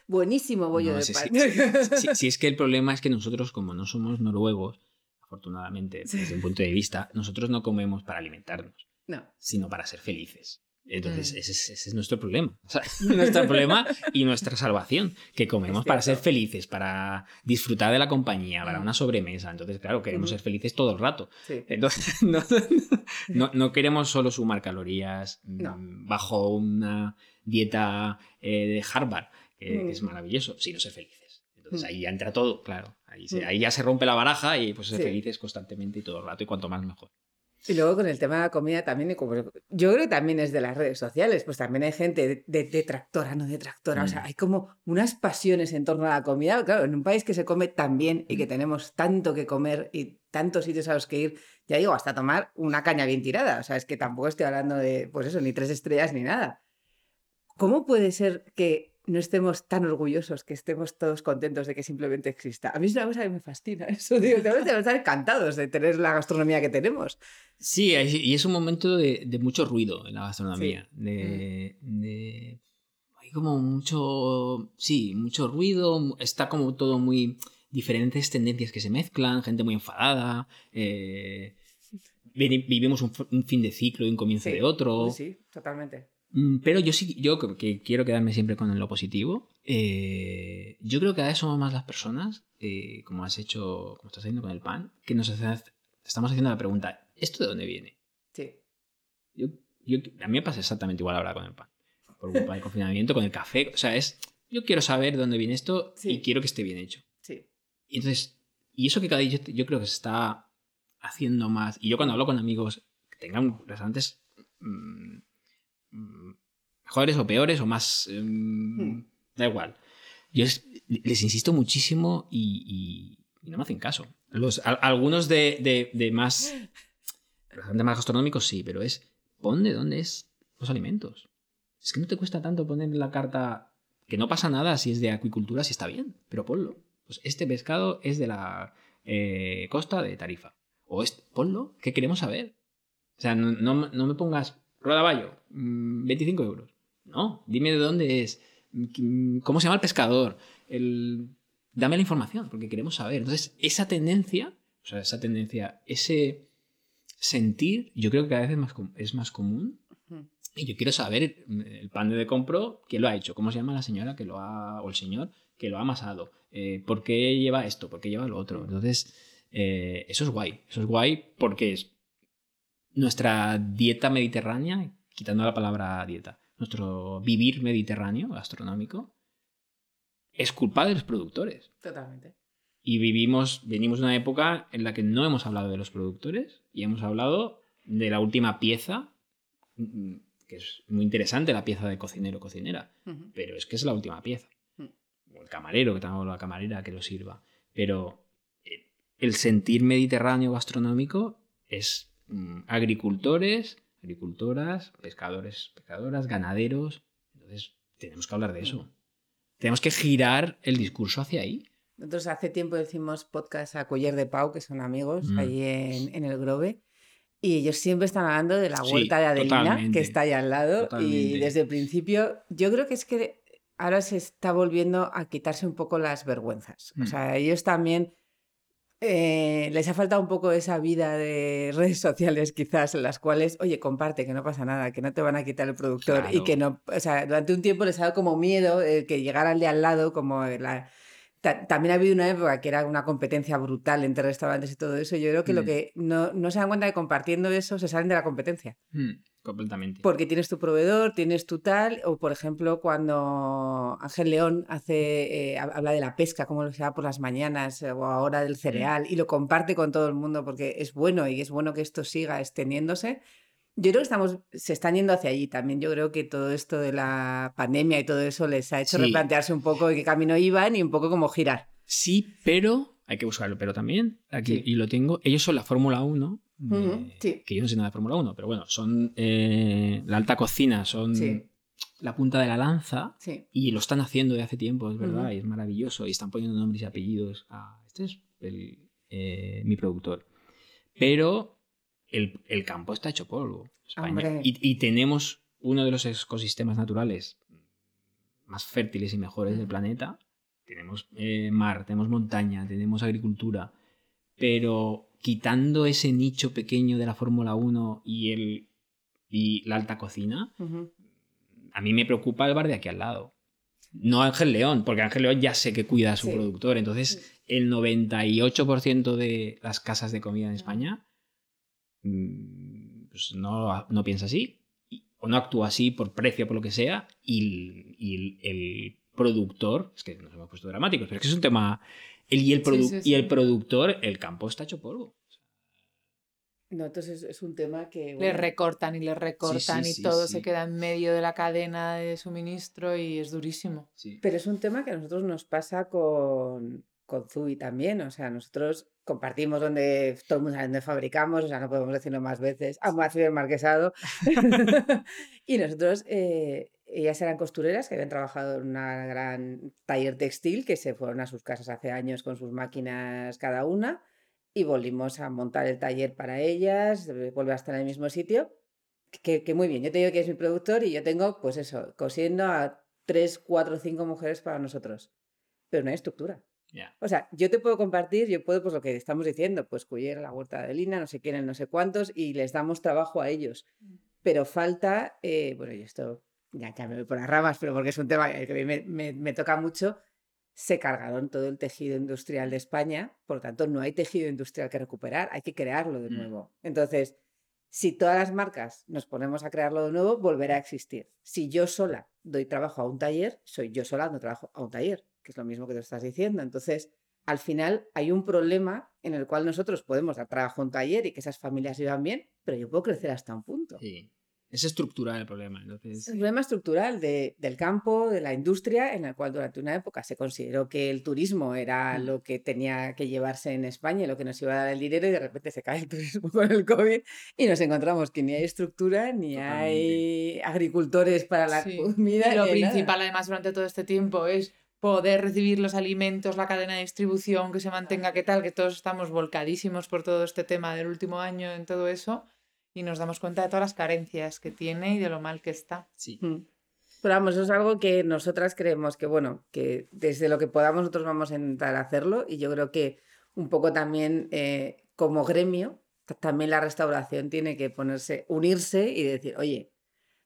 buenísimo bollo No, de pan. sí, es que el problema es que nosotros, como no somos noruegos, afortunadamente, Sí. desde un punto de vista, nosotros no comemos para alimentarnos, No, sino para ser felices. Entonces, Mm. ese, es, ese es nuestro problema. O sea, nuestro problema y nuestra salvación, que comemos para ser felices, para disfrutar de la compañía, para Mm. una sobremesa. Entonces, claro, queremos ser felices todo el rato. sí. Entonces, no, no, no queremos solo sumar calorías mm, No. bajo una dieta eh, de Harvard, que, que es Mm. maravilloso, sino ser felices. Entonces Mm. ahí ya entra todo, claro. Ahí, se- Mm. ahí ya se rompe la baraja y pues ser Sí. felices constantemente y todo el rato, y cuanto más mejor. Y luego con el tema de la comida también, y como yo creo que también es de las redes sociales, pues también hay gente de- de- detractora, no detractora, o sea, Mm. hay como unas pasiones en torno a la comida, claro, en un país que se come tan bien y que Mm. tenemos tanto que comer y tantos sitios a los que ir, ya digo, hasta tomar una caña bien tirada, o sea, es que tampoco estoy hablando de, pues eso, ni tres estrellas ni nada. ¿Cómo puede ser que no estemos tan orgullosos, que estemos todos contentos de que simplemente exista? A mí es una cosa que me fascina eso, digo, tenemos que estar encantados de tener la gastronomía que tenemos. Sí, y es un momento de, de mucho ruido en la gastronomía. De, Mm. de- hay como mucho, sí, mucho ruido, está como todo muy diferentes tendencias que se mezclan, gente muy enfadada. eh, vi- vivimos un, fin de ciclo y un comienzo Sí, de otro. Sí, totalmente. Mm, Pero yo sí, yo que- quiero quedarme siempre con lo positivo. eh, yo creo que cada vez somos más las personas, eh, como has hecho, como estás haciendo con el pan, que nos hace- estamos haciendo la pregunta, ¿esto de dónde viene? Sí. Yo, yo- a mí me pasa exactamente igual ahora con el pan. Por culpa del confinamiento, con el café. O sea, es. Yo quiero saber de dónde viene esto Sí. y quiero que esté bien hecho. Sí. Y entonces, y eso que cada día yo, yo creo que se está haciendo más. Y yo cuando hablo con amigos que tengan restaurantes mm, mejores o peores o más. mm, Hmm. Da igual. Yo es- les insisto muchísimo y, y- y no me hacen caso. Los, a- algunos de, de- de más. Más gastronómicos sí, pero es. Pon de dónde es los alimentos. Es que no te cuesta tanto poner en la carta que no pasa nada si es de acuicultura, si está bien, pero ponlo. Pues este pescado es de la eh, costa de Tarifa. O ponlo, que queremos saber. O sea, no, no- no me pongas rodaballo, mm, 25 euros. No, dime de dónde es, cómo se llama el pescador, el... dame la información, porque queremos saber. Entonces, esa tendencia, o sea, esa tendencia, ese sentir, yo creo que cada vez es más, es más común. Y yo quiero saber el pan de compro, quién lo ha hecho, cómo se llama la señora que lo ha, o el señor que lo ha amasado, eh, por qué lleva esto, por qué lleva lo otro. Entonces, eh, eso es guay, eso es guay porque es nuestra dieta mediterránea, quitando la palabra dieta, nuestro vivir mediterráneo gastronómico, es culpa de los productores. Totalmente. Y vivimos, venimos de una época en la que no hemos hablado de los productores y hemos hablado de la última pieza, que es muy interesante, la pieza de cocinero cocinera, pero es que es la última pieza. Mm. O el camarero, que tengo la camarera que lo sirva. Pero eh, el sentir mediterráneo gastronómico es mm, agricultores, agricultoras, pescadores, pescadoras, ganaderos. Entonces, tenemos que hablar de eso. Tenemos que girar el discurso hacia ahí. Nosotros hace tiempo hicimos podcast a Culler de Pau, que son amigos, Mm. ahí en, en el Grove. Y ellos siempre están hablando de la Sí, huerta de Adelina, totalmente. que está ahí al lado. Y desde el principio, yo creo que es que ahora se está volviendo a quitarse un poco las vergüenzas. O Mm. sea, ellos también eh, les ha faltado un poco esa vida de redes sociales, quizás, en las cuales, oye, comparte, que no pasa nada, que no te van a quitar el productor. Y que no, o sea, durante un tiempo les ha dado como miedo que llegara el de al lado, como la, Ta- También ha habido una época que era una competencia brutal entre restaurantes y todo eso. Yo creo que lo Mm. que no, no se dan cuenta de compartiendo eso, se salen de la competencia. Mm, completamente. Porque tienes tu proveedor, tienes tu tal, o por ejemplo, cuando Ángel León hace, eh, hab- habla de la pesca, cómo se da por las mañanas, eh, o ahora del cereal, y lo comparte con todo el mundo porque es bueno y es bueno que esto siga extendiéndose. Yo creo que estamos, se están yendo hacia allí también. Yo creo que todo esto de la pandemia y todo eso les ha hecho Sí. replantearse un poco en qué camino iban y un poco como girar. Sí, pero hay que buscarlo. Pero también, aquí, Sí. y lo tengo, ellos son la Fórmula 1. de- Ujú, sí. Que yo no sé nada de Fórmula 1, pero bueno, son eh, la alta cocina, son Sí. la punta de la lanza Sí. y lo están haciendo de hace tiempo, es verdad, y es maravilloso. Y están poniendo nombres y apellidos. a este es el, eh, mi productor. Pero el, el campo está hecho polvo. España. Y tenemos uno de los ecosistemas naturales más fértiles y mejores del planeta. Tenemos eh, mar, tenemos montaña, tenemos agricultura. Pero quitando ese nicho pequeño de la Fórmula 1 y, el, y la alta cocina, a mí me preocupa el bar de aquí al lado. No Ángel León, porque Ángel León ya sé que cuida a su Sí. productor. Entonces, el 98% de las casas de comida en España mm, pues no, no piensa así, o no actúa así por precio, por lo que sea, y, el productor, es que nos hemos puesto dramáticos, pero es que es un tema. El, y, el produ- sí, sí. y el productor, el campo está hecho polvo. No, entonces es un tema que... Le recortan y le recortan sí, y sí, todo sí. se queda en medio de la cadena de suministro y es durísimo. Sí. Pero es un tema que a nosotros nos pasa con, con Zubi también. O sea, nosotros compartimos donde todo el mundo sabe dónde fabricamos, o sea, no podemos decirlo más veces. Ambas el marquesado. y nosotros, eh, ellas eran costureras que habían trabajado en una gran taller textil que se fueron a sus casas hace años con sus máquinas cada una y volvimos a montar el taller para ellas, eh, vuelve a estar en el mismo sitio. Que, que muy bien, yo te digo que es mi productor y yo tengo, pues eso, cosiendo a tres, cuatro, cinco mujeres para nosotros. Pero no hay estructura. Ya. O sea, yo te puedo compartir, yo puedo, pues lo que estamos diciendo, pues Cuyer, la huerta de Lina, no sé quién, el no sé cuántos, y les damos trabajo a ellos. Pero falta, eh, bueno, y esto ya, ya me voy por las ramas, pero porque es un tema que me, me- me toca mucho, se cargaron todo el tejido industrial de España, por lo tanto no hay tejido industrial que recuperar, hay que crearlo de Mm. nuevo. Entonces, si todas las marcas nos ponemos a crearlo de nuevo, volverá a existir. Si yo sola doy trabajo a un taller, soy yo sola dando trabajo a un taller, que es lo mismo que tú estás diciendo. Entonces, al final hay un problema en el cual nosotros podemos dar trabajo a un taller y que esas familias vivan bien, pero yo puedo crecer hasta un punto. Sí. Es estructural el problema. Entonces, Es un problema estructural de- del campo, de la industria, en el cual durante una época se consideró que el turismo era Mm. lo que tenía que llevarse en España y lo que nos iba a dar el dinero y de repente se cae el turismo con el COVID y nos encontramos que ni hay estructura, ni hay agricultores para la Sí. comida. Y lo ni nada. principal además durante todo este tiempo es poder recibir los alimentos, la cadena de distribución, que se mantenga, qué tal, que todos estamos volcadísimos por todo este tema del último año en todo eso y nos damos cuenta de todas las carencias que tiene y de lo mal que está. sí. Mm. Pero vamos, eso es algo que nosotras creemos que, bueno, que desde lo que podamos nosotros vamos a intentar hacerlo y yo creo que un poco también eh, como gremio, ta- también la restauración tiene que ponerse, unirse y decir, oye,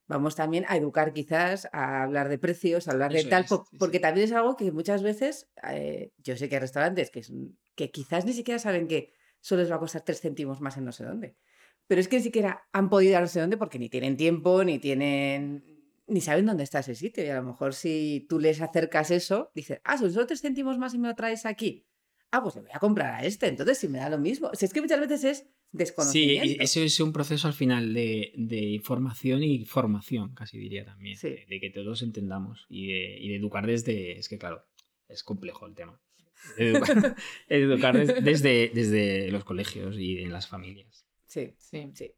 vamos también a educar quizás, a hablar de precios, a hablar de Eso tal, es, po- sí, porque sí. también es algo que muchas veces, eh, yo sé que hay restaurantes que, es- que quizás ni siquiera saben que solo les va a costar tres céntimos más en no sé dónde. Pero es que ni siquiera han podido ir a no sé dónde porque ni tienen tiempo, ni tienen. ni saben dónde está ese sitio. Y a lo mejor si tú les acercas eso, dices, ah, son solo tres céntimos más y me lo traes aquí. Ah, pues le voy a comprar a este. Entonces, si me da lo mismo. Si es que muchas veces es Sí, desconocimiento. y eso es un proceso al final de, de información y formación, casi diría también. Sí. De, de que todos entendamos y de, y de educar desde. Es que, claro, es complejo el tema. Educar, educar des- desde, desde los colegios y en las familias. Sí, Sí. sí.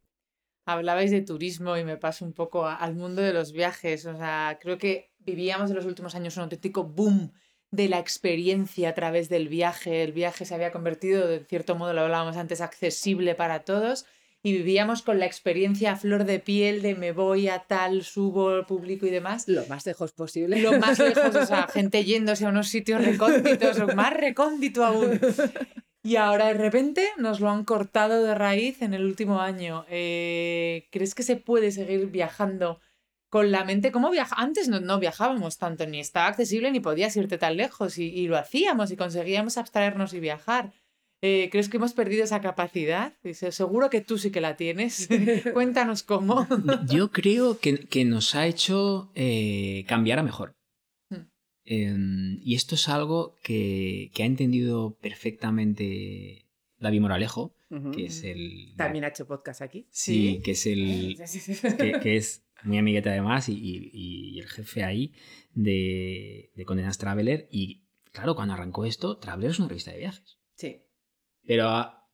Hablabais de turismo y me paso un poco a- al mundo de los viajes. O sea, creo que vivíamos en los últimos años un auténtico boom de la experiencia a través del viaje. El viaje se había convertido, de cierto modo, lo hablábamos antes, accesible para todos. Y vivíamos con la experiencia a flor de piel de me voy a tal, subo, público y demás. Lo más lejos posible. Lo más lejos, o sea, gente yéndose a unos sitios recónditos, o más recóndito aún. Y ahora de repente nos lo han cortado de raíz en el último año. Eh, ¿Crees que se puede seguir viajando con la mente? ¿Cómo viaja? Antes no, no viajábamos tanto, ni estaba accesible, ni podías irte tan lejos, y, lo hacíamos y conseguíamos abstraernos y viajar. Eh, ¿Crees que hemos perdido esa capacidad? Dice, seguro que tú sí que la tienes. Cuéntanos cómo. Yo creo que, que nos ha hecho eh, cambiar a mejor. Em, y esto es algo que, que ha entendido perfectamente David Moralejo, que es el. También ha hecho podcast aquí. Sí, ¿Sí? que es el. que, que es muy amigueta además y, y- y el jefe ahí de, de Condenas Traveler. Y claro, cuando arrancó esto, Traveler es una revista de viajes. Sí. Pero ha,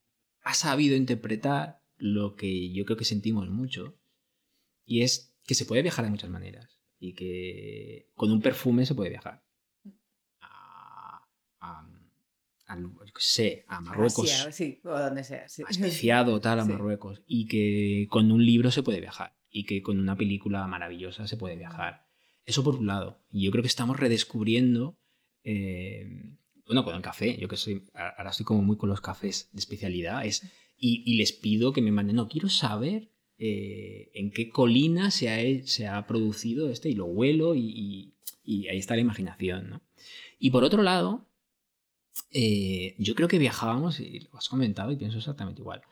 ha sabido interpretar lo que yo creo que sentimos mucho. Y es que se puede viajar de muchas maneras. Y que con un perfume se puede viajar. A, a, a, yo qué sé, a Marruecos. Asia, sí, o donde sea. Sí. especiado tal a Sí. Marruecos y que con un libro se puede viajar y que con una película maravillosa se puede viajar. Eso por un lado. Y yo creo que estamos redescubriendo, eh, bueno, con el café, yo que soy, ahora estoy como muy con los cafés de especialidad, es, y, y les pido que me manden, no, quiero saber eh, en qué colina se ha, he- se ha producido este y lo huelo y, y- y ahí está la imaginación, ¿no? Y por otro lado, eh, yo creo que viajábamos, y lo has comentado y pienso exactamente igual,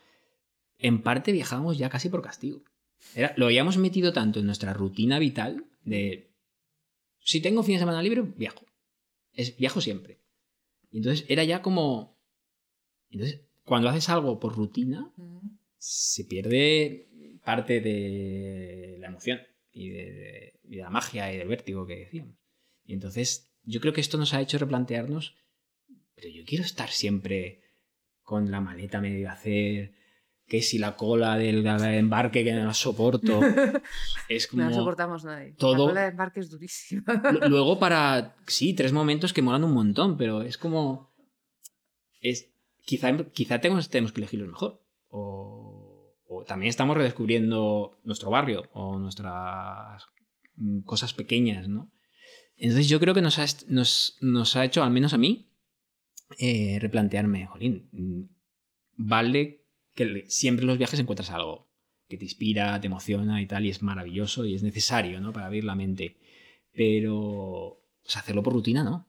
en parte viajábamos ya casi por castigo. Era, lo habíamos metido tanto en nuestra rutina vital de, si tengo fin de semana libre, viajo. Es, viajo siempre. Y entonces era ya como... Entonces, cuando haces algo por rutina, se pierde parte de la emoción y de, de- y de la magia y del vértigo que decíamos. Y entonces yo creo que esto nos ha hecho replantearnos, pero yo quiero estar siempre con la maleta medio hacer, que si la cola del embarque que no la soporto, es como... No la soportamos nadie. todo- La cola de embarque es durísima. Lu- Luego para, sí, tres momentos que molan un montón, pero es como... Es, quizá, quizá tenemos, tenemos que elegirlos mejor. O, o también estamos redescubriendo nuestro barrio o nuestras mm, cosas pequeñas, ¿no? Entonces yo creo que nos ha, hecho, al menos a mí, eh, replantearme, jolín, mm, vale que siempre en los viajes encuentras algo que te inspira, te emociona y tal, y es maravilloso y es necesario, ¿no? Para abrir la mente. Pero hacerlo por rutina, no.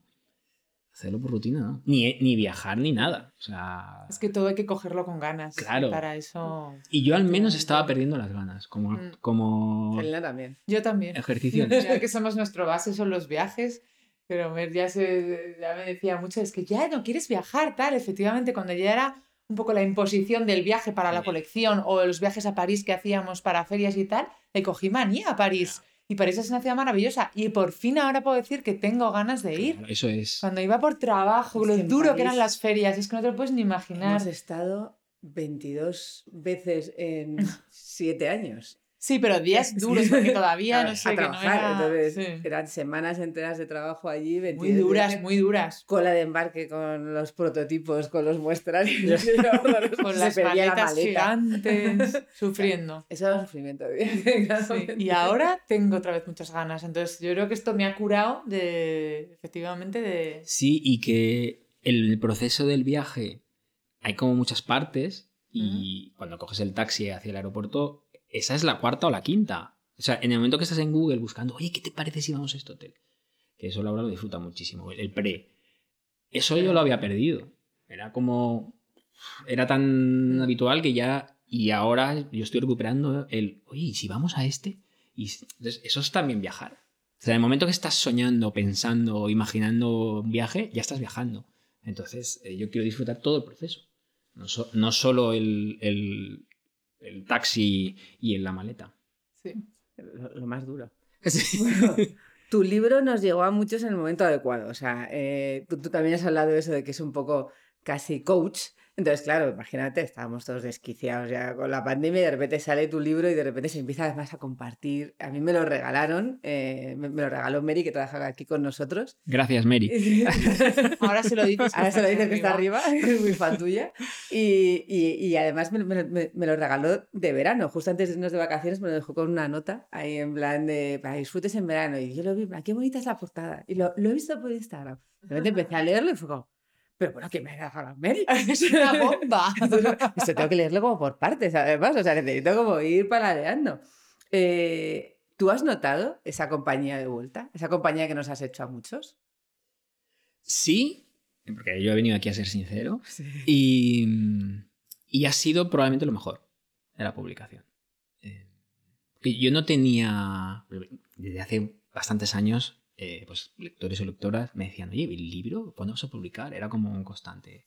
Hacerlo por rutina, no. Ni, ni viajar ni nada. O sea. Es que todo hay que cogerlo con ganas. Claro. y Para eso. Y yo al menos estaba perdiendo las ganas, como, Mm. como Elena también. Yo también. ejercicio. Ya que somos nuestro base son los viajes, pero Mer ya, se, ya me decía mucho, es que ya no quieres viajar, tal. Efectivamente, cuando ya era un poco la imposición del viaje para la colección o los viajes a París que hacíamos para ferias y tal, le cogí manía a París. Y París es una ciudad maravillosa. Y por fin ahora puedo decir que tengo ganas de ir. Claro, Eso es. Cuando iba por trabajo, Es lo duro que eran las ferias, es que no te lo puedes ni imaginar. Hemos estado 22 veces en 7 años. Sí, pero días duros, porque todavía no sé a que no trabajar. era... Entonces, sí. eran semanas enteras de trabajo allí. 22 Muy duras, muy duras. Cola de embarque con los prototipos, con los muestrarios. Con Se las perdía la maletas maleta. gigantes, sufriendo. Eso era un sufrimiento. Sí, Y ahora tengo otra vez muchas ganas. Entonces, yo creo que esto me ha curado de, efectivamente, de... Sí, y que el proceso del viaje hay como muchas partes y cuando coges el taxi hacia el aeropuerto, esa es la cuarta o la quinta. O sea, en el momento que estás en Google buscando, oye, ¿qué te parece si vamos a este hotel? Que eso Laura lo disfruta muchísimo, el pre. Eso yo lo había perdido. Era como... Era tan Mm. habitual que ya... Y ahora yo estoy recuperando el, oye, ¿y si vamos a este? Y entonces, eso es también viajar. O sea, en el momento que estás soñando, pensando, imaginando un viaje, ya estás viajando. Entonces, eh, yo quiero disfrutar todo el proceso. No, so- no solo el, el- el taxi y en la maleta. Sí. Lo, lo más duro. Bueno, tu libro nos llegó a muchos en el momento adecuado. O sea, eh, tú, tú también has hablado de eso de que es un poco casi coach. Entonces, claro, imagínate, estábamos todos desquiciados ya con la pandemia y de repente sale tu libro y de repente se empieza además a compartir. A mí me lo regalaron, eh, me, me lo regaló Mary, que trabaja aquí con nosotros. Gracias, Mary. Ahora se lo dices. Ahora se lo dices que está arriba, es muy fan tuya. Y, y- y además me, me- me- me lo regaló de verano, justo antes de irnos de vacaciones, me lo dejó con una nota ahí en plan de para disfrutes en verano. Y yo lo vi, "Ah, qué bonita es la portada. Y lo, lo he visto por Instagram. De repente empecé a leerlo y fue como, pero bueno, que me ha regalado Mary. Es una bomba. Esto tengo que leerlo como por partes, además. O sea, necesito como ir paladeando. Eh, ¿Tú has notado esa compañía de vuelta? Esa compañía que nos has hecho a muchos. Sí, porque yo he venido aquí a ser sincero. Y, y ha sido probablemente lo mejor de la publicación. Eh, yo no tenía, desde hace bastantes años, eh, pues lectores o lectoras me decían, oye, ¿el libro cuándo vas a publicar? Era como un constante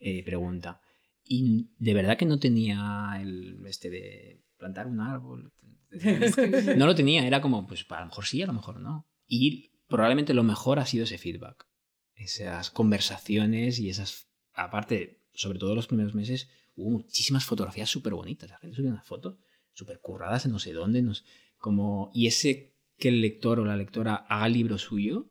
eh, pregunta. Y de verdad que no tenía el este de plantar un árbol. No lo tenía, era como, pues a lo mejor sí, a lo mejor no. Y probablemente lo mejor ha sido ese feedback. Esas conversaciones y esas. Aparte, sobre todo los primeros meses, hubo muchísimas fotografías súper bonitas. La gente subía unas fotos súper curradas en no sé dónde. no sé- como, y ese que el lector o la lectora haga libro suyo,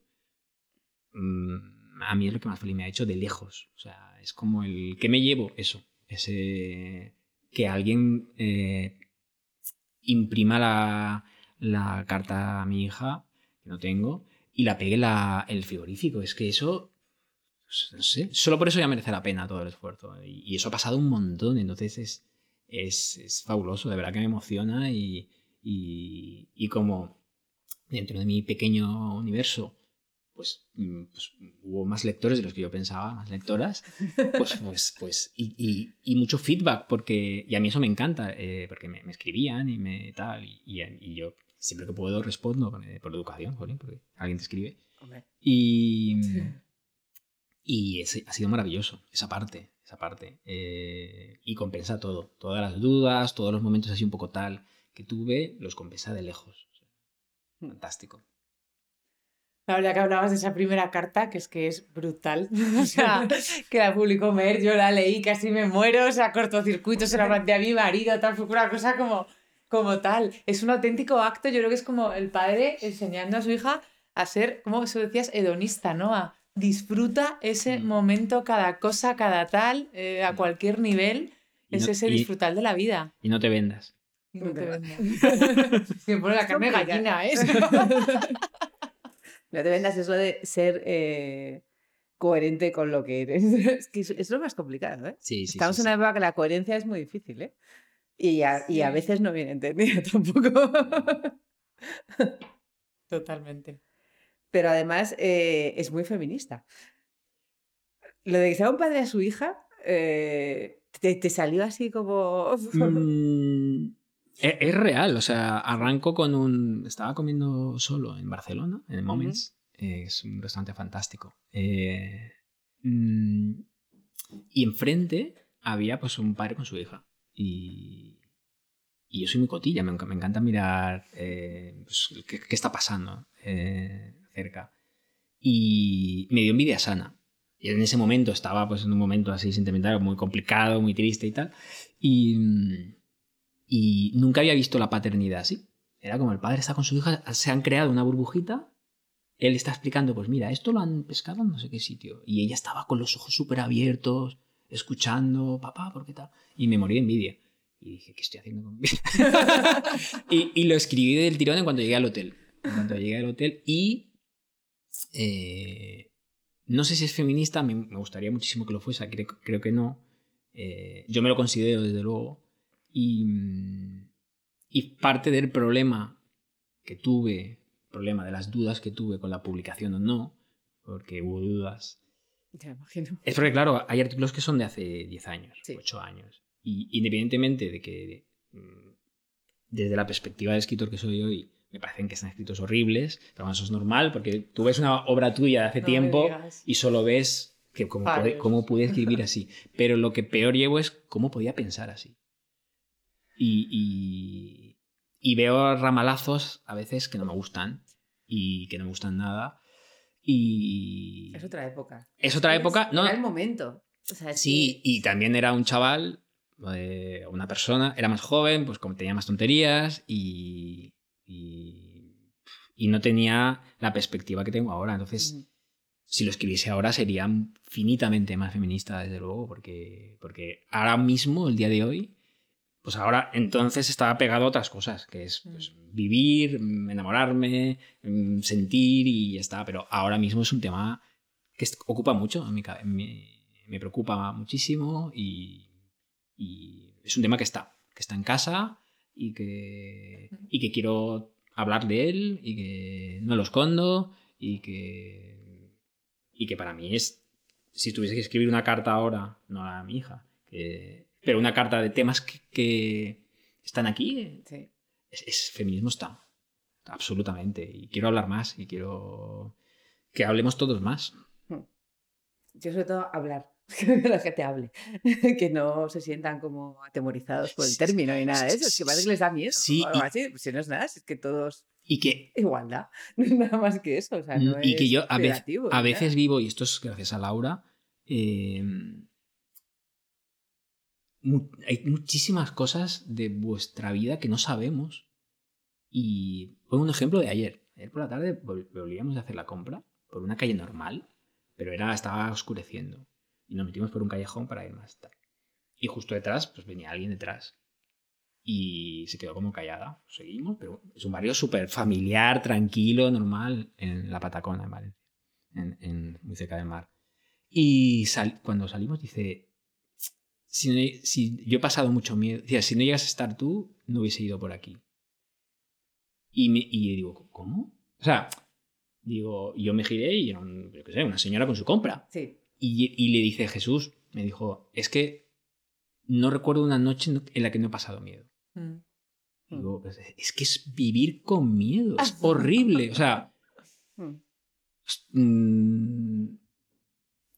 mm, a mí es lo que más feliz me ha hecho de lejos. O sea, es como el que me llevo eso, ese que alguien eh, imprima la, la carta a mi hija, que no tengo, y la pegue la, el frigorífico. Es que eso, no sé, solo por eso ya merece la pena todo el esfuerzo. Y, eso ha pasado un montón, entonces es, es, es, fabuloso, de verdad que me emociona y, y como dentro de mi pequeño universo pues, mm, pues, hubo más lectores de los que yo pensaba, más lectoras, pues, pues, pues y, y, y mucho feedback, porque, y a mí eso me encanta, eh, porque me, me, escribían y me tal, y, y, yo siempre que puedo respondo por, por educación, porque alguien te escribe. Hombre. Y, y ese, ha sido maravilloso, esa parte, esa parte, eh, y compensa todo, todas las dudas, todos los momentos así un poco tal que tuve, los compensa de lejos. Fantástico. La verdad que hablabas de esa primera carta, que es que es brutal. O sea, que la publicó Mer, yo la leí, casi me muero, o sea, cortocircuito, se la planteé a mi marido, tal, fue una cosa como, como tal. Es un auténtico acto, yo creo que es como el padre enseñando a su hija a ser, como eso decías, hedonista, ¿no? A disfruta ese mm. momento, cada cosa, cada tal, eh, a mm. cualquier nivel, es ese disfrutar de la vida. Y no te vendas. No te vendas. Se pone la carne gallina, ¿eh? No te vendas eso de ser eh, coherente con lo que eres. es que es, lo más complicado, ¿eh? Sí, sí, Estamos sí, en una época que la coherencia es muy difícil, ¿eh? Y a, y a veces no viene entendida tampoco. Totalmente. Pero además eh, es muy feminista. Lo de que sea un padre a su hija, eh, te, te, salió así como... mm, es, es, real, o sea, arranco con un... Estaba comiendo solo en Barcelona, en Moments. Uh -huh. es un restaurante fantástico. Eh, mm, y enfrente había pues un padre con su hija. Y, y yo soy muy cotilla, me, me encanta mirar eh, pues, qué, qué, está pasando eh, cerca. Y me dio envidia sana. Y en ese momento estaba pues en un momento así sentimental, muy complicado, muy triste y tal. Y, y nunca había visto la paternidad así. Era como el padre está con su hija, se han creado una burbujita, él está explicando, pues mira, esto lo han pescado en no sé qué sitio. Y ella estaba con los ojos súper abiertos, escuchando, papá, ¿por qué tal? Y me morí de envidia. Y dije, ¿qué estoy haciendo con y, lo escribí del tirón en cuanto llegué al hotel. En cuanto llegué al hotel y... Eh, no sé si es feminista, me, me, gustaría muchísimo que lo fuese, creo, creo que no. Eh, yo me lo considero, desde luego. Y, y parte del problema que tuve, problema de las dudas que tuve con la publicación o no, porque hubo dudas. Ya imagino. Es porque, claro, hay artículos que son de hace 10 años, sí. 8 años. Y independientemente de que, mm, desde la perspectiva de escritor que soy hoy, me parecen que están escritos horribles, pero bueno, eso es normal, porque tú ves una obra tuya de hace No tiempo y solo ves que cómo, puede, cómo pude escribir así. Pero lo que peor llevo es cómo podía pensar así. Y, y, y veo ramalazos a veces que no me gustan y que no me gustan nada. Y... Es otra época. Es otra época, ¿no? Era el momento. O sea, Sí, y también era un chaval, eh, una persona, era más joven, pues como tenía más tonterías y, y, y no tenía la perspectiva que tengo ahora. Entonces, si lo escribiese ahora sería finitamente más feminista, desde luego, porque, porque ahora mismo, el día de hoy, pues ahora entonces estaba pegado a otras cosas, que es pues, vivir, mm, enamorarme, mm, sentir y ya está. Pero ahora mismo es un tema que ocupa mucho, ca- en mi- me preocupa muchísimo y, y es un tema que está, que está en casa y que, y que quiero hablar de él y que no lo escondo y que, y que para mí es, si tuviese que escribir una carta ahora, no a mi hija, que, pero una carta de temas que, que están aquí, Sí. es, es- feminismo está, absolutamente. Y quiero hablar más y quiero que hablemos todos más. Yo sobre todo hablar. Que la gente hable. Que no se sientan como atemorizados por el término ni nada de eso. Es que parece que les da miedo. Sí, o algo y- así. Pues si no es nada, es que todos Y que, igualdad. Nada más que eso. O sea, no y que es yo a, vez- a veces vivo, y esto es gracias a Laura, eh, hay muchísimas cosas de vuestra vida que no sabemos. Y pongo un ejemplo de ayer. ayer por la tarde volvíamos a hacer la compra por una calle normal, pero era, estaba oscureciendo. Y nos metimos por un callejón para ir más tarde. Y justo detrás, pues venía alguien detrás. Y se quedó como callada. Seguimos, pero es un barrio súper familiar, tranquilo, normal, en la Patacona, en Valencia, en, muy cerca del mar. Y cuando salimos dice, si, si, yo he pasado mucho miedo, si no llegas a estar tú, no hubiese ido por aquí. Y, me, y digo, ¿cómo? O sea, digo, yo me giré y era una señora con su compra. Sí. Y, y, le dice Jesús, me dijo, es que no recuerdo una noche en la que no he pasado miedo. Mm. Digo, es que es vivir con miedo, es horrible. O sea... Mm. Mm,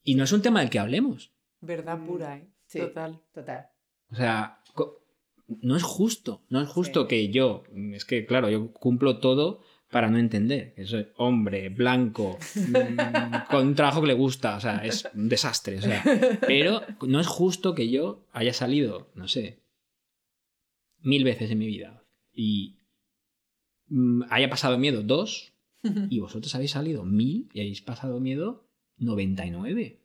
y no es un tema del que hablemos. Verdad pura, ¿eh? Total. Total. O sea, no es justo, no es justo que yo, es que claro, yo cumplo todo para no entender. Que soy hombre, blanco, mm, con un trabajo que le gusta, o sea, es un desastre. O sea, pero no es justo que yo haya salido, no sé, mil veces en mi vida y mm, haya pasado miedo dos y vosotros habéis salido mil y habéis pasado miedo 99.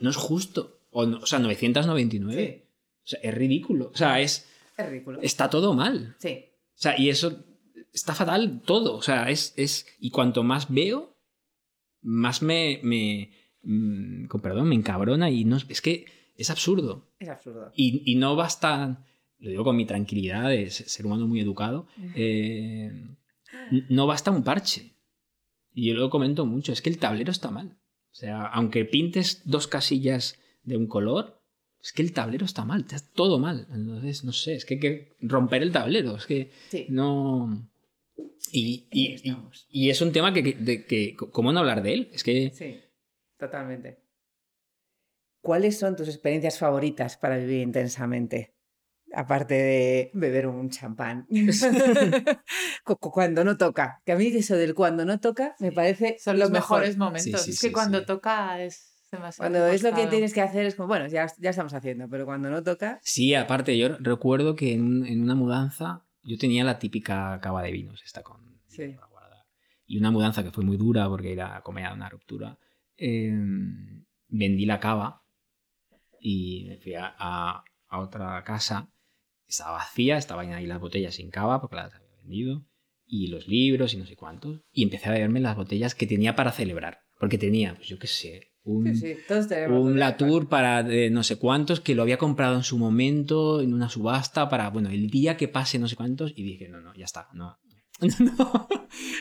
No es justo. O, o sea, 999. O sea, es ridículo. O sea, es es ridículo. Está todo mal. Sí. O sea, y eso está fatal todo. O sea, es. es y cuanto más veo, más me. me mm, con perdón, me encabrona y no. Es que es absurdo. Es absurdo. Y, y no basta. Lo digo con mi tranquilidad de ser humano muy educado. Eh, no basta un parche. Y yo lo comento mucho. Es que el tablero está mal. O sea, aunque pintes dos casillas de un color, es que el tablero está mal, está todo mal. Entonces, no sé, es que hay que romper el tablero, es que no... Y, y, es un tema que, que, ¿cómo no hablar de él? Es que... Sí, totalmente. ¿Cuáles son tus experiencias favoritas para vivir intensamente? Aparte de beber un champán. cuando no toca. Que a mí eso del cuando no toca me parece... Son los mejores momentos. es que cuando toca es cuando es lo que tienes que hacer es como, bueno, ya, ya estamos haciendo, pero cuando no toca... Sí, aparte, yo recuerdo que en, una mudanza yo tenía la típica cava de vinos, esta con... Sí. Y una mudanza que fue muy dura porque era a comer a una ruptura. Em, vendí la cava y me fui a, a, otra casa. Estaba vacía, estaban ahí las botellas sin cava porque las había vendido. Y los libros y no sé cuántos. Y empecé a beberme las botellas que tenía para celebrar. Porque tenía, pues yo qué sé, un, Latour para no sé cuántos que lo había comprado en su momento en una subasta para, bueno, el día que pase no sé cuántos y dije, no, no, ya está, no. no,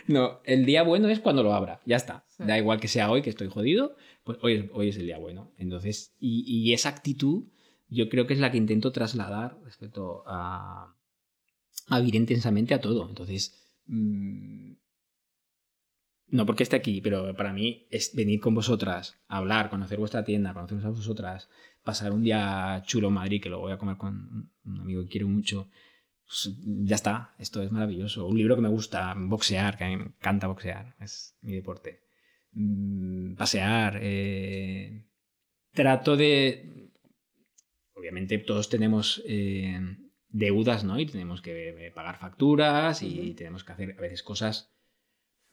no, el día bueno es cuando lo abra, ya está. Da igual que sea hoy que estoy jodido, pues hoy es, hoy es el día bueno. Entonces, y, esa actitud yo creo que es la que intento trasladar respecto a, a vivir intensamente a todo. Entonces, mm, no porque esté aquí, pero para mí es venir con vosotras, hablar, conocer vuestra tienda, conoceros a vosotras, pasar un día chulo en Madrid, que lo voy a comer con un amigo que quiero mucho. Pues ya está, esto es maravilloso. Un libro que me gusta, boxear, que a mí me encanta boxear, es mi deporte. Mm, pasear, eh, trato de... Obviamente todos tenemos eh, deudas, ¿no? Y tenemos que pagar facturas y tenemos que hacer a veces cosas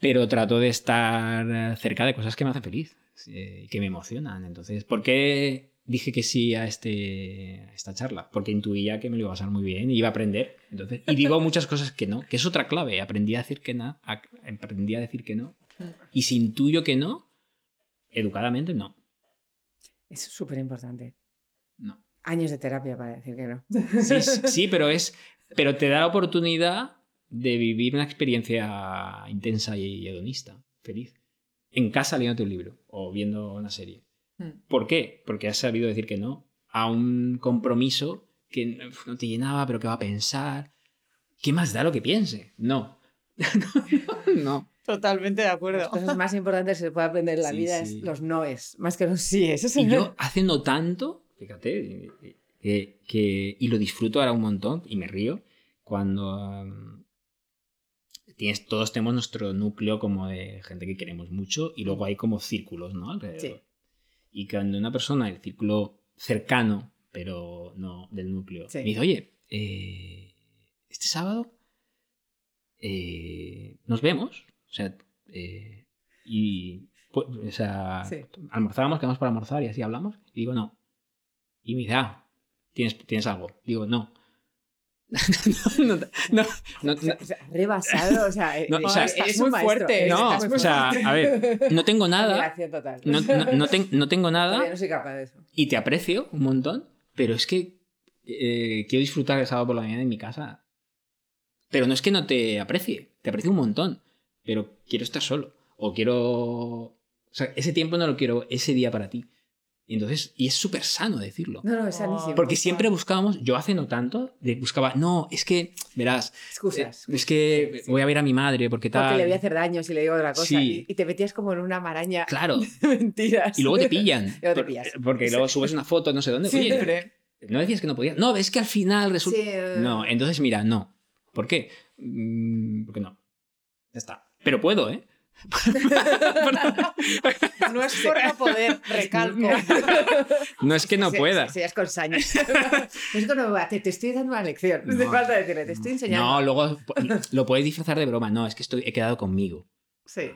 pero trato de estar cerca de cosas que me hacen feliz y que me emocionan. Entonces, ¿por qué dije que sí a, este, esta charla? Porque intuía que me lo iba a pasar muy bien y iba a aprender. Entonces, y digo muchas cosas que no, que es otra clave. Aprendí a decir que no, aprendí a decir que no. Y si intuyo que no, educadamente no. Es súper importante. No. Años de terapia para decir que no. Sí, sí, pero es. Pero te da la oportunidad de vivir una experiencia intensa y hedonista, feliz. En casa leyéndote un libro o viendo una serie. Hmm. ¿Por qué? Porque has sabido decir que no a un compromiso que no te llenaba, pero que va a pensar. ¿Qué más da lo que piense? No. no. Totalmente de acuerdo. Las cosas más importantes que se puede aprender en la vida es los noes, más que los síes. Y yo haciendo tanto, fíjate, que, y lo disfruto ahora un montón y me río cuando tienes, todos tenemos nuestro núcleo como de gente que queremos mucho y luego hay como círculos, ¿no? Alrededor. Y cuando una persona, el círculo cercano, pero no del núcleo, me dice, oye, eh, este sábado eh, nos vemos. O sea, eh, y. pues, o sea, Sí. almorzábamos, quedamos para almorzar y así hablamos. Y digo, no. Y me dice, ah, ¿tienes, ¿tienes algo? Digo, no. no, no, no, rebasado, o sea, eh, o sea, es muy fuerte, no, o sea, a ver, no tengo nada. Total. No, no, no ten- no tengo nada no soy capaz de eso. y te aprecio un montón, pero es que eh, quiero disfrutar el sábado por la mañana en mi casa. Pero no es que no te aprecie, te aprecio un montón, pero quiero estar solo. O quiero... O sea, ese tiempo no lo quiero ese día para ti. Y entonces, y es súper sano decirlo. No, no, es sanísimo. Porque siempre buscábamos, yo hace no tanto, buscaba, no, es que, verás, Excusas. es que voy a ver a mi madre porque tal. Porque le voy a hacer daño si le digo otra cosa. Sí. Y, y te metías como en una maraña Claro. de mentiras. Y luego te pillan. Luego te Por- pillas. Porque luego subes una foto, no sé dónde. Oye, Siempre. no decías que no podías. No, es que al final resulta. Sí, eh. No, entonces mira, no. ¿Por qué? Mm, Porque no. Ya está. Pero puedo, ¿eh? No es por no poder, recalco. No es que no pueda. Es con saña. Te estoy dando una lección. No No. falta decirle, te estoy enseñando. No, luego lo puedes disfrazar de broma. No, es que estoy, he quedado conmigo. Sí.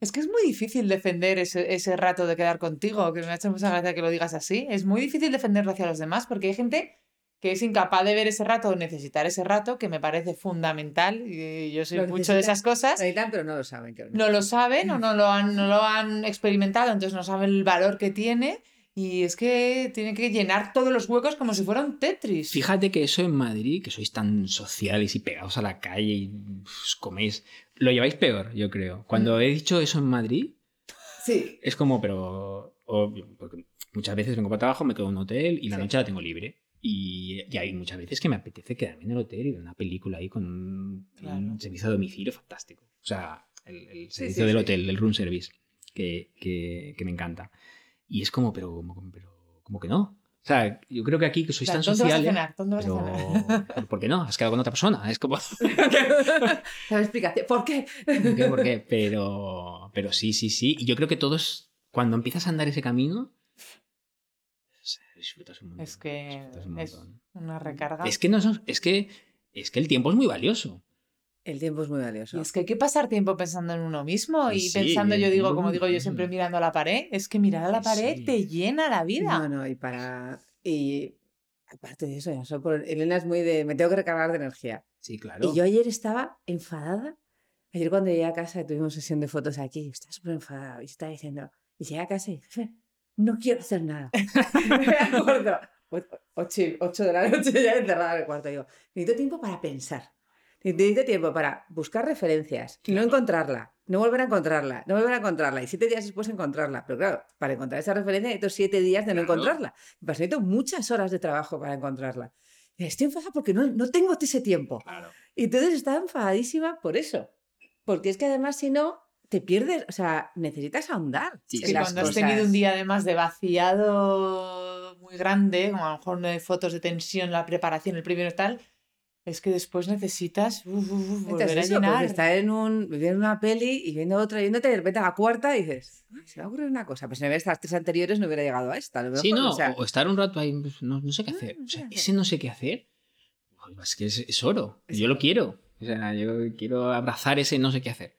Es que es muy difícil defender ese, ese rato de quedar contigo, que me ha hecho mucha gracia que lo digas así. Es muy difícil defenderlo hacia los demás porque hay gente que es incapaz de ver ese rato o necesitar ese rato, que me parece fundamental. Y yo soy Lo mucho de esas cosas. Lo necesitan, pero no lo saben. que No lo saben o no lo han, no lo han experimentado, entonces no saben el valor que tiene. Y es que tienen que llenar todos los huecos como si fuera un Tetris. Fíjate que eso en Madrid, que sois tan sociales y pegados a la calle y os coméis, lo lleváis peor, yo creo. Cuando he dicho eso en Madrid, Sí. es como, pero. o- porque muchas veces vengo para trabajo, me quedo en un hotel y la Sí. noche la tengo libre. Y, y hay muchas veces que me apetece quedarme en el hotel y ver una película ahí con un, Claro. un servicio de domicilio fantástico. O sea, el, el Sí, servicio sí, del sí. hotel, el room service, que, que- que me encanta. Y es como, pero, como, pero, como que no. O sea, yo creo que aquí que sois En plan, tan ¿Dónde vas a sociales. cenar? ¿Dónde vas a cenar? Pero, pero ¿por qué no? Has quedado con otra persona. Es como. Explicación. ¿Por qué? ¿Por qué? ¿Por qué? Pero, pero sí, sí, sí. Y yo creo que todos, cuando empiezas a andar ese camino, disfrutas un montón. Es que un es montón. una recarga. Es que no son- es que es que el tiempo es muy valioso. El tiempo es muy valioso. Y es que hay que pasar tiempo pensando en uno mismo y Sí, pensando, yo digo, como es digo yo siempre valioso. mirando a la pared, es que mirar a la pared sí. te llena la vida. No, no, y para. Y aparte de eso, ya solo por- Elena es muy de. Me tengo que recargar de energía. Sí, claro. Y yo ayer estaba enfadada. Ayer cuando llegué a casa y tuvimos sesión de fotos aquí, estaba súper enfadada y estaba diciendo, y llegué a casa y dije, no quiero hacer nada. me acuerdo. O- Ocho, ocho de la noche ya encerrada en el cuarto. Digo, necesito tiempo para pensar. Necesito tiempo para buscar referencias, no encontrarla, no volver a encontrarla, no volver a encontrarla y siete días después encontrarla. Pero claro, para encontrar esa referencia necesito siete días de no Claro. encontrarla. Pues necesito muchas horas de trabajo para encontrarla. Y Estoy enfadada porque no, no tengo ese tiempo. Claro. Y entonces estaba enfadadísima por eso. Porque es que además, si no, te pierdes, o sea, necesitas ahondar. Sí, Es sí, en cuando las has tenido cosas. un día además de vaciado muy grande, como a lo mejor no hay fotos de tensión, la preparación, el primero tal, es que después necesitas uf, uf, Entonces volver a eso, llenar. estar en un, viendo una peli y viendo otra, y viéndote de repente a la cuarta y dices, "Ay, se me ocurre una cosa. Pues si no hubiera estas tres anteriores no hubiera llegado a esta. a lo Sí, mejor, no, o sea, o estar un rato ahí, pues, no, no sé qué Ah, hacer. O sea, ese no sé qué hacer, es que es, es oro. Yo lo quiero. O sea, yo quiero abrazar ese no sé qué hacer.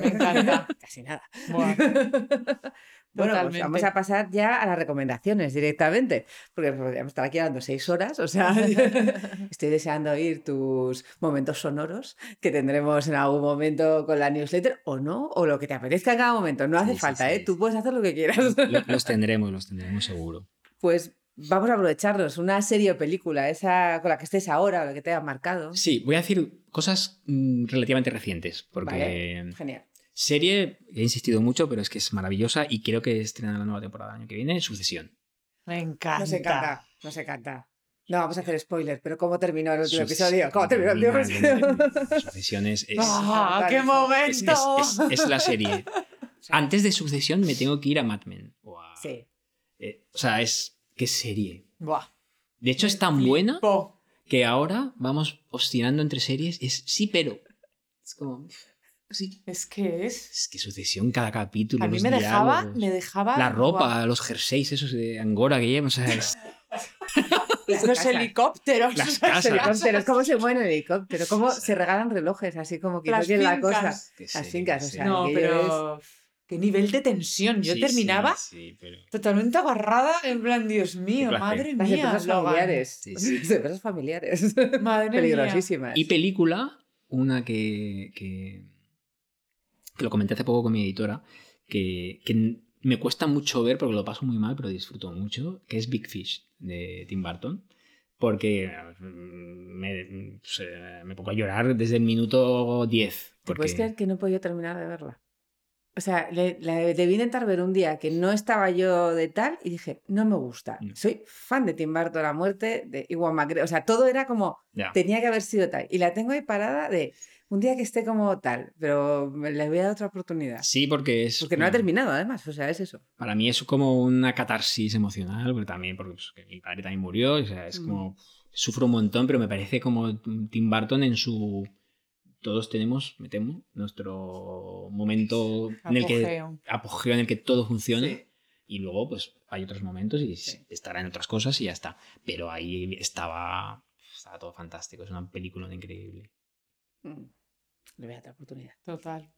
Me encanta. casi nada. Buah. Bueno, pues vamos a pasar ya a las recomendaciones directamente, porque podríamos estar aquí hablando seis horas, o sea, estoy deseando oír tus momentos sonoros que tendremos en algún momento con la newsletter, o no, o lo que te apetezca en cada momento, no hace Sí, falta, sí, ¿eh? sí. Tú puedes hacer lo que quieras. Lo- Los tendremos, los tendremos seguro. Pues vamos a aprovecharnos, una serie o película, esa con la que estés ahora, o la que te haya marcado. Sí, voy a decir cosas mm, relativamente recientes, porque Vale, genial. serie, he insistido mucho, pero es que es maravillosa y creo que estrena la nueva temporada el año que viene, Sucesión. Me encanta. Nos encanta, nos encanta. No vamos a hacer spoiler, pero ¿cómo terminó el último Sucesión. episodio? ¿Cómo terminó el último episodio? Sucesión es, es- ¡Ah, qué es- momento! es- es- es la serie. Antes de Sucesión me tengo que ir a Mad Men. Sí. eh, o sea, es... ¿Qué serie? Buah. De hecho, es tan buena que ahora vamos oscilando entre series. Es sí, pero. Es como. Sí. Es que es. Es que sucesión cada capítulo. A mí los me dejaba, diálogos, me dejaba. La ropa, buah. los jerseys esos de Angora que llevan. O sea, es- Los casas. helicópteros. Las casas. Helicópteros, cómo se mueven en helicóptero, cómo se regalan relojes, así como que Las no la cosa. Las sí, fincas, o sea, No, pero. Qué nivel de tensión. Yo Sí, terminaba sí, sí, pero- totalmente agarrada, en plan, Dios mío, madre Las mía. empresas Logan. familiares. Sí, sí. Las empresas familiares. Madre mía. Peligrosísimas. Y película, una que, que, que lo comenté hace poco con mi editora, que, que me cuesta mucho ver porque lo paso muy mal, pero disfruto mucho, que es Big Fish de Tim Burton. Porque mm, me, eh, me pongo a llorar desde el minuto 10. ¿Te Porque... puedes creer que no he podido terminar de verla? O sea, le, la debí intentar ver un día que no estaba yo de tal y dije, no me gusta. No. Soy fan de Tim Burton, la muerte de Iwan McGregor. O sea, todo era como, tenía que haber sido tal. Y la tengo ahí parada de un día que esté como tal, pero le voy a dar otra oportunidad. Sí, porque es. Porque no ha terminado, además. O sea, es eso. Para mí es como una catarsis emocional, porque también, porque pues, mi padre también murió, o sea, es Mm. como. Sufro un montón, pero me parece como Tim Burton en su. Todos tenemos, me temo, nuestro momento en el que. Apogeo. en el que todo funciona. Sí. Y luego, pues, hay otros momentos y Sí. estará en otras cosas y ya está. Pero ahí estaba. Estaba todo fantástico. Es una película increíble. Mm. Le voy a dar otra oportunidad. Total.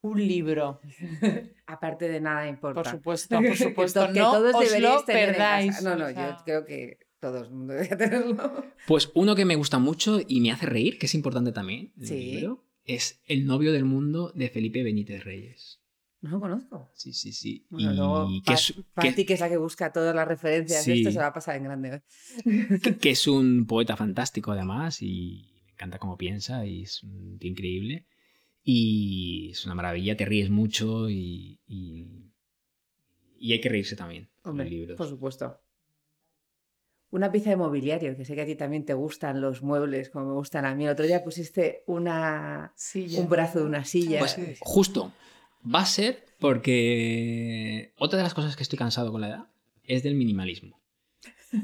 Un libro, Aparte de nada importa. por supuesto, por Que supuesto. to- que no todos os deberíais lo tener en casa. perdáis. No, no, o sea, yo creo que todo el mundo debería tenerlo. Pues uno que me gusta mucho y me hace reír, que es importante también, del Sí. libro, es El novio del mundo de Felipe Benítez Reyes. No lo conozco. Sí, sí, sí. Bueno, y luego que, es, que- que es la que busca todas las referencias Sí. esto, se va a pasar en grande. ¿eh? que- que es un poeta fantástico además y me encanta cómo piensa y es un tío increíble. Y es una maravilla, te ríes mucho y, y, y hay que reírse también con Hombre, los libros. por supuesto. Una pieza de mobiliario, que sé que a ti también te gustan los muebles, como me gustan a mí. El otro día pusiste una, silla. un brazo de una silla. Pues justo, va a ser porque otra de las cosas que estoy cansado con la edad es del minimalismo.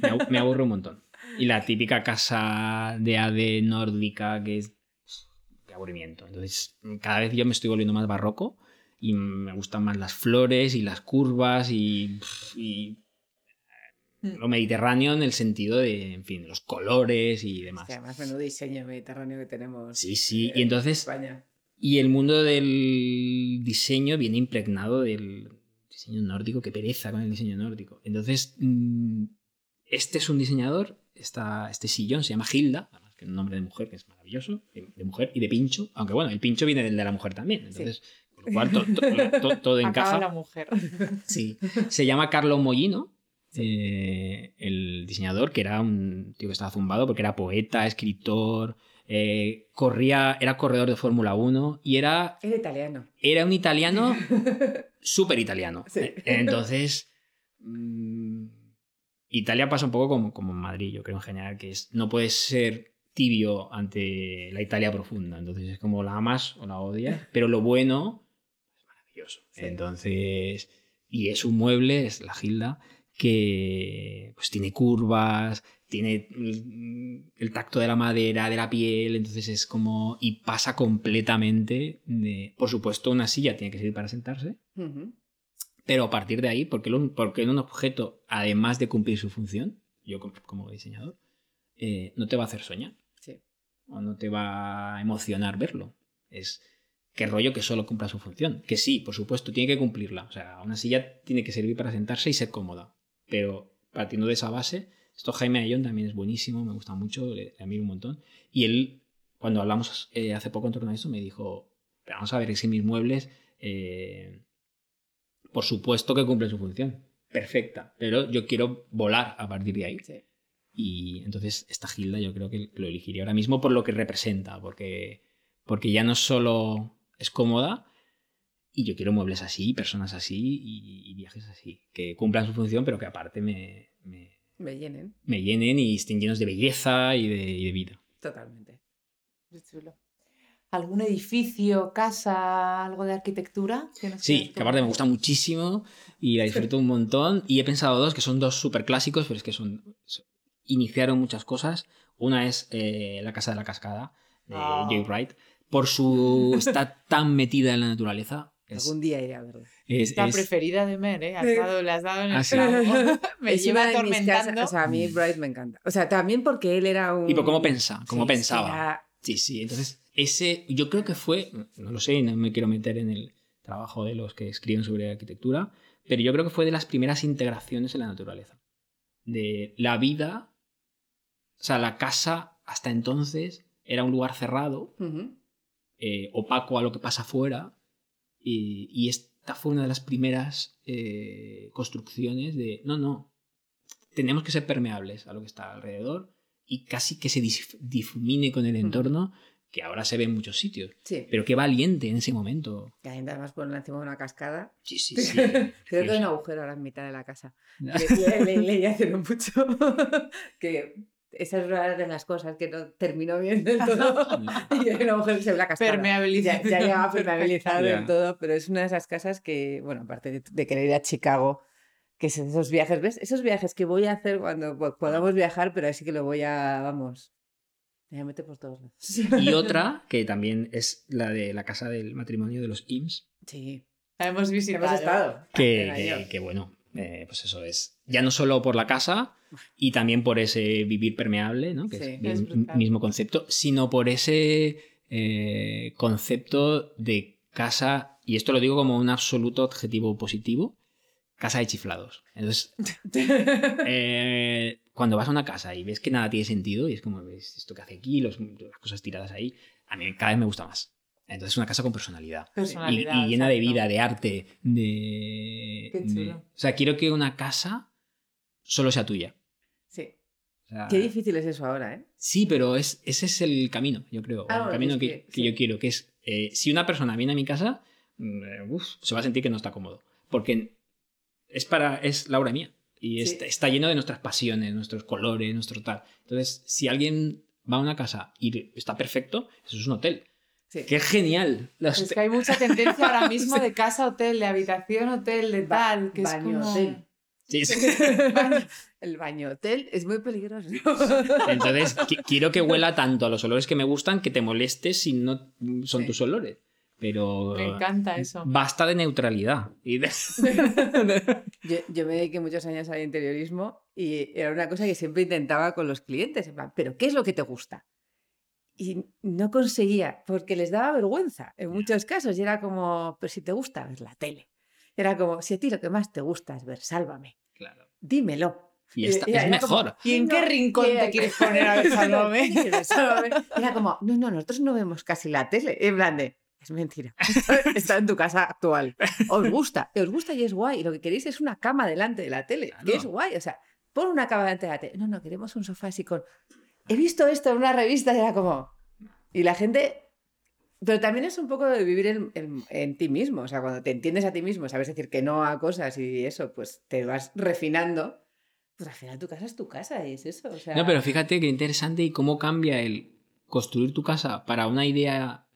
Me, abu- me aburre un montón. Y la típica casa de AD nórdica que es... Qué aburrimiento. Entonces, cada vez yo me estoy volviendo más barroco y me gustan más las flores y las curvas y, y. lo mediterráneo en el sentido de, en fin, los colores y demás. Que además, menudo diseño mediterráneo que tenemos Sí, sí. en Y entonces España. y el mundo del diseño viene impregnado del diseño nórdico, que pereza con el diseño nórdico. Entonces, mm, este es un diseñador, esta, este sillón se llama Hilda, además que es un nombre de mujer que es maravilloso, de, mujer y de pincho, aunque bueno, el pincho viene del de la mujer también, entonces, con lo cual to- to- to- todo Acaba encaja. la mujer. Sí. Se llama Carlo Mollino, eh, el diseñador, que era un tío que estaba zumbado porque era poeta, escritor, eh, corría, era corredor de Fórmula 1 y era, Era italiano. era un italiano súper italiano. Sí. Eh, Entonces, mm, Italia pasa un poco como, como en Madrid, yo creo en general, que es, no puedes ser tibio ante la Italia profunda. Entonces es como la amas o la odias, pero lo bueno es maravilloso. Sí. Entonces, y es un mueble, es la Gilda, que pues tiene curvas, tiene el tacto de la madera, de la piel, entonces es como... y pasa completamente de... Por supuesto, una silla tiene que servir para sentarse, pero a partir de ahí, porque, lo- porque en un objeto, además de cumplir su función, yo como, diseñador, eh, no te va a hacer soñar Sí. o no te va a emocionar verlo. Es qué rollo que solo cumpla su función. Que sí, por supuesto, tiene que cumplirla. O sea, una silla tiene que servir para sentarse y ser cómoda. Pero partiendo de esa base, esto Jaime Ayón también es buenísimo, me gusta mucho, le, le admiro un montón. Y él, cuando hablamos eh, hace poco en torno a eso, me dijo, "Pero vamos a ver, es que mis muebles, eh, por supuesto que cumplen su función. Perfecta. Pero yo quiero volar a partir de ahí. Sí. Y entonces esta Gilda yo creo que lo elegiría ahora mismo por lo que representa, porque, porque ya no solo es cómoda, y yo quiero muebles así, personas así y, y viajes así, que cumplan su función, pero que aparte me, me, Me llenen. me llenen y estén llenos de belleza y de, y de vida. Totalmente. Qué chulo. ¿Algún edificio, casa, algo de arquitectura? que Sí, que aparte me gusta muchísimo y la disfruto un montón. Y he pensado dos que son dos súper clásicos, pero es que son, son- iniciaron muchas cosas. Una es eh, La Casa de la Cascada, de Ah. Jay Wright. Por su. está tan metida en la naturaleza Es- Algún día iré a verla. es- La es- preferida de Mer, ¿eh? Has dado- le has dado en el Ah, sí. Me Es lleva atormentando. O sea, a mí Bright me encanta. O sea, también porque él era un... Y por cómo pensa, cómo Sí, pensaba. era- Sí, sí. Entonces, ese, yo creo que fue, no lo sé, no me quiero meter en el trabajo de los que escriben sobre arquitectura, pero yo creo que fue de las primeras integraciones en la naturaleza. De la vida, o sea, la casa hasta entonces era un lugar cerrado, eh, opaco a lo que pasa afuera, y, y esta fue una de las primeras eh, construcciones de, no, no, tenemos que ser permeables a lo que está alrededor y casi que se dif- difumine con el entorno, que ahora se ve en muchos sitios. Sí. Pero qué valiente en ese momento. Que además ponerla encima de una cascada. Sí, sí, sí. Creo que hay un agujero ahora en mitad de la casa. Ya. Que le- le- leí hace no mucho que esa es una de las cosas que no terminó bien del todo. y hay un agujero que se ve la cascada. Permeabilizado. Ya, ya llegaba permeabilizado Ya. del todo, pero es una de esas casas que, bueno, aparte de, de querer ir a Chicago, que es esos viajes, ¿ves? Esos viajes que voy a hacer cuando po- podamos viajar, pero así que lo voy a, vamos, me voy a meter por todos lados. Y otra, que también es la de la casa del matrimonio de los IMSS, Sí, La hemos visitado. hemos estado. que, que- que bueno, eh, pues eso es. Ya no solo por la casa y también por ese vivir permeable, ¿no? que Sí, es el mismo concepto, sino por ese eh, concepto de casa, y esto lo digo como un absoluto adjetivo positivo, casa de chiflados. Entonces, eh, cuando vas a una casa y ves que nada tiene sentido, y es como ves esto que hace aquí, los- las cosas tiradas ahí, a mí cada vez me gusta más. Entonces, es una casa con personalidad. Y, Personalidad, y llena de vida, de arte, de, Qué de- chulo. O sea, quiero que una casa solo sea tuya. Sí. O sea, Qué difícil es eso ahora, ¿eh? Sí, pero es, ese es el camino, yo creo. Ah, el bueno, camino es que, que- que sí. yo quiero, que es, eh, si una persona viene a mi casa, mm, uf, se va a sentir que no está cómodo. Porque es para, es la obra mía. Y Sí. está, está lleno de nuestras pasiones, nuestros colores, nuestro tal. Entonces, si alguien va a una casa y está perfecto, eso es un hotel. Sí. ¡Qué genial! Los Es que hay mucha tendencia ahora mismo de casa hotel, de habitación hotel, de Ba- tal, que es baño como... hotel. Sí, sí. El baño hotel es muy peligroso. Entonces, qui- quiero que huela tanto a los olores que me gustan que te molestes si no son Sí. tus olores. Pero Me encanta eso. basta de neutralidad. Y de- Yo, yo me dediqué muchos años al interiorismo y era una cosa que siempre intentaba con los clientes, pero ¿qué es lo que te gusta? Y no conseguía, porque les daba vergüenza en muchos casos. Y era como, pero si te gusta ver la tele. Era como, si a ti lo que más te gusta es ver Sálvame, Claro. dímelo. Y esta era- es era como, mejor. ¿Y en qué rincón que- te quieres poner a ver Sálvame? Era como, no, no, nosotros no vemos casi la tele. En plan de, es mentira. Está en tu casa actual. Os gusta, os gusta y es guay. Y lo que queréis es una cama delante de la tele. Que Claro. es guay. O sea, pon una cama delante de la tele. No, no, queremos un sofá así con. He visto esto en una revista y era como. Y la gente. Pero también es un poco de vivir en, en- en ti mismo. O sea, cuando te entiendes a ti mismo, sabes decir que no a cosas y eso, pues te vas refinando. Pues al final tu casa es tu casa y es eso. O sea, No, pero fíjate qué interesante y cómo cambia el construir tu casa para una idea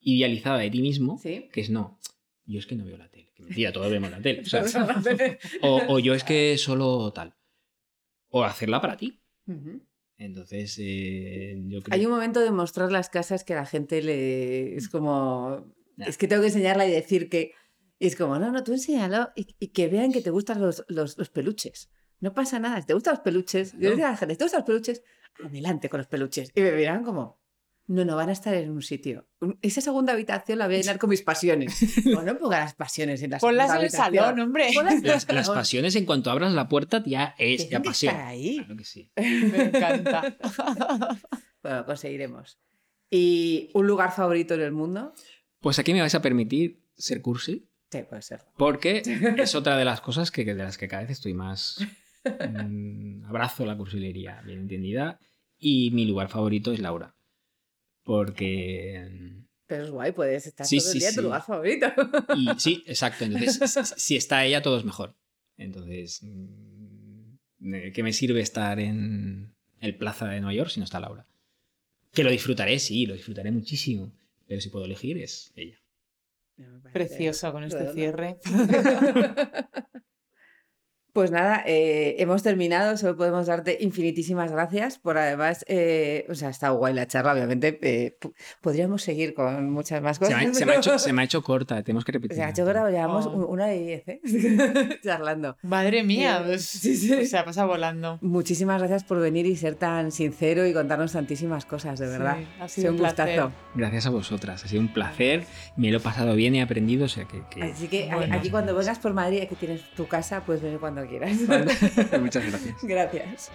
idealizada de ti mismo, Sí. que es no. Yo es que no veo la tele. Que mentira, todos vemos la tele. o, o, yo es que solo tal. O hacerla para ti. Ujú. Entonces, eh, yo creo Hay un momento de mostrar las casas que a la gente le es como Ya. es que tengo que enseñarla y decir que y es como, no, no, tú enséñalo y, y que vean que te gustan los, los, los peluches. No pasa nada, si te gustan los peluches, yo Claro. decía a la gente, si te gustan los peluches, adelante con los peluches. Y me miran como, no, no, van a estar en un sitio. Esa segunda habitación la voy a llenar con mis pasiones. No ponga las pasiones en la Ponlas en el salón, hombre. Las, pasiones en cuanto abras la puerta ya es ya pasión. estar ahí. Claro que sí. Me encanta. Bueno, conseguiremos. ¿Y un lugar favorito en el mundo? Pues aquí me vais a permitir ser cursi. Sí, puede ser. Porque es otra de las cosas que, de las que cada vez estoy más. mm, abrazo la cursilería, bien entendida. Y mi lugar favorito es Laura. Porque. mm, Pero es guay, puedes estar Sí, todo el sí, día en tu lugar favorito. Y sí, exacto. Entonces, si- está ella, todo es mejor. Entonces, mm, ¿de ¿qué me sirve estar en el Plaza de Nueva York si no está Laura? Que lo disfrutaré, sí, lo disfrutaré muchísimo. Pero si puedo elegir, es ella. Precioso con este Redondo. cierre. Pues nada, eh, hemos terminado. Solo podemos darte infinitísimas gracias por además, eh, o sea, está guay la charla, obviamente. eh, podríamos seguir con muchas más Se cosas. me, ha, se me ha hecho, se me ha hecho corta, tenemos que repetir. O sea, yo creo que llevamos Oh. un- una de diez, ¿eh? charlando. Madre mía, Eh, pues, sí, sí. se ha pasado volando. Muchísimas gracias por venir y ser tan sincero y contarnos tantísimas cosas, de verdad. Sí, ha Ha sido un un gustazo. placer. Gracias a vosotras, ha sido un placer, me lo he pasado bien, he aprendido, o sea que... que- Así que Bueno. aquí cuando vengas por Madrid, que tienes tu casa, puedes venir cuando quieras. Muchas gracias. Gracias.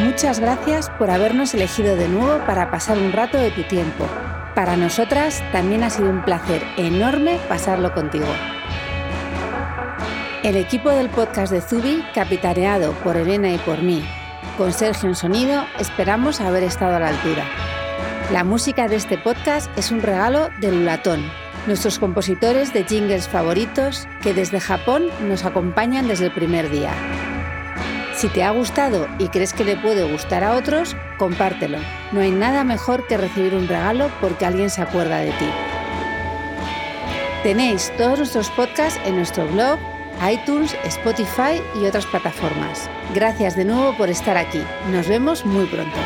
Muchas gracias por habernos elegido de nuevo para pasar un rato de tu tiempo. Para nosotras también ha sido un placer enorme pasarlo contigo. El equipo del podcast de Zubi, capitaneado por Elena y por mí, con Sergio en sonido, esperamos haber estado a la altura. La música de este podcast es un regalo de Lulatón, nuestros compositores de jingles favoritos que desde Japón nos acompañan desde el primer día. Si te ha gustado y crees que le puede gustar a otros, compártelo. No hay nada mejor que recibir un regalo porque alguien se acuerda de ti. Tenéis todos nuestros podcasts en nuestro blog, iTunes, Spotify y otras plataformas. Gracias de nuevo por estar aquí. Nos vemos muy pronto.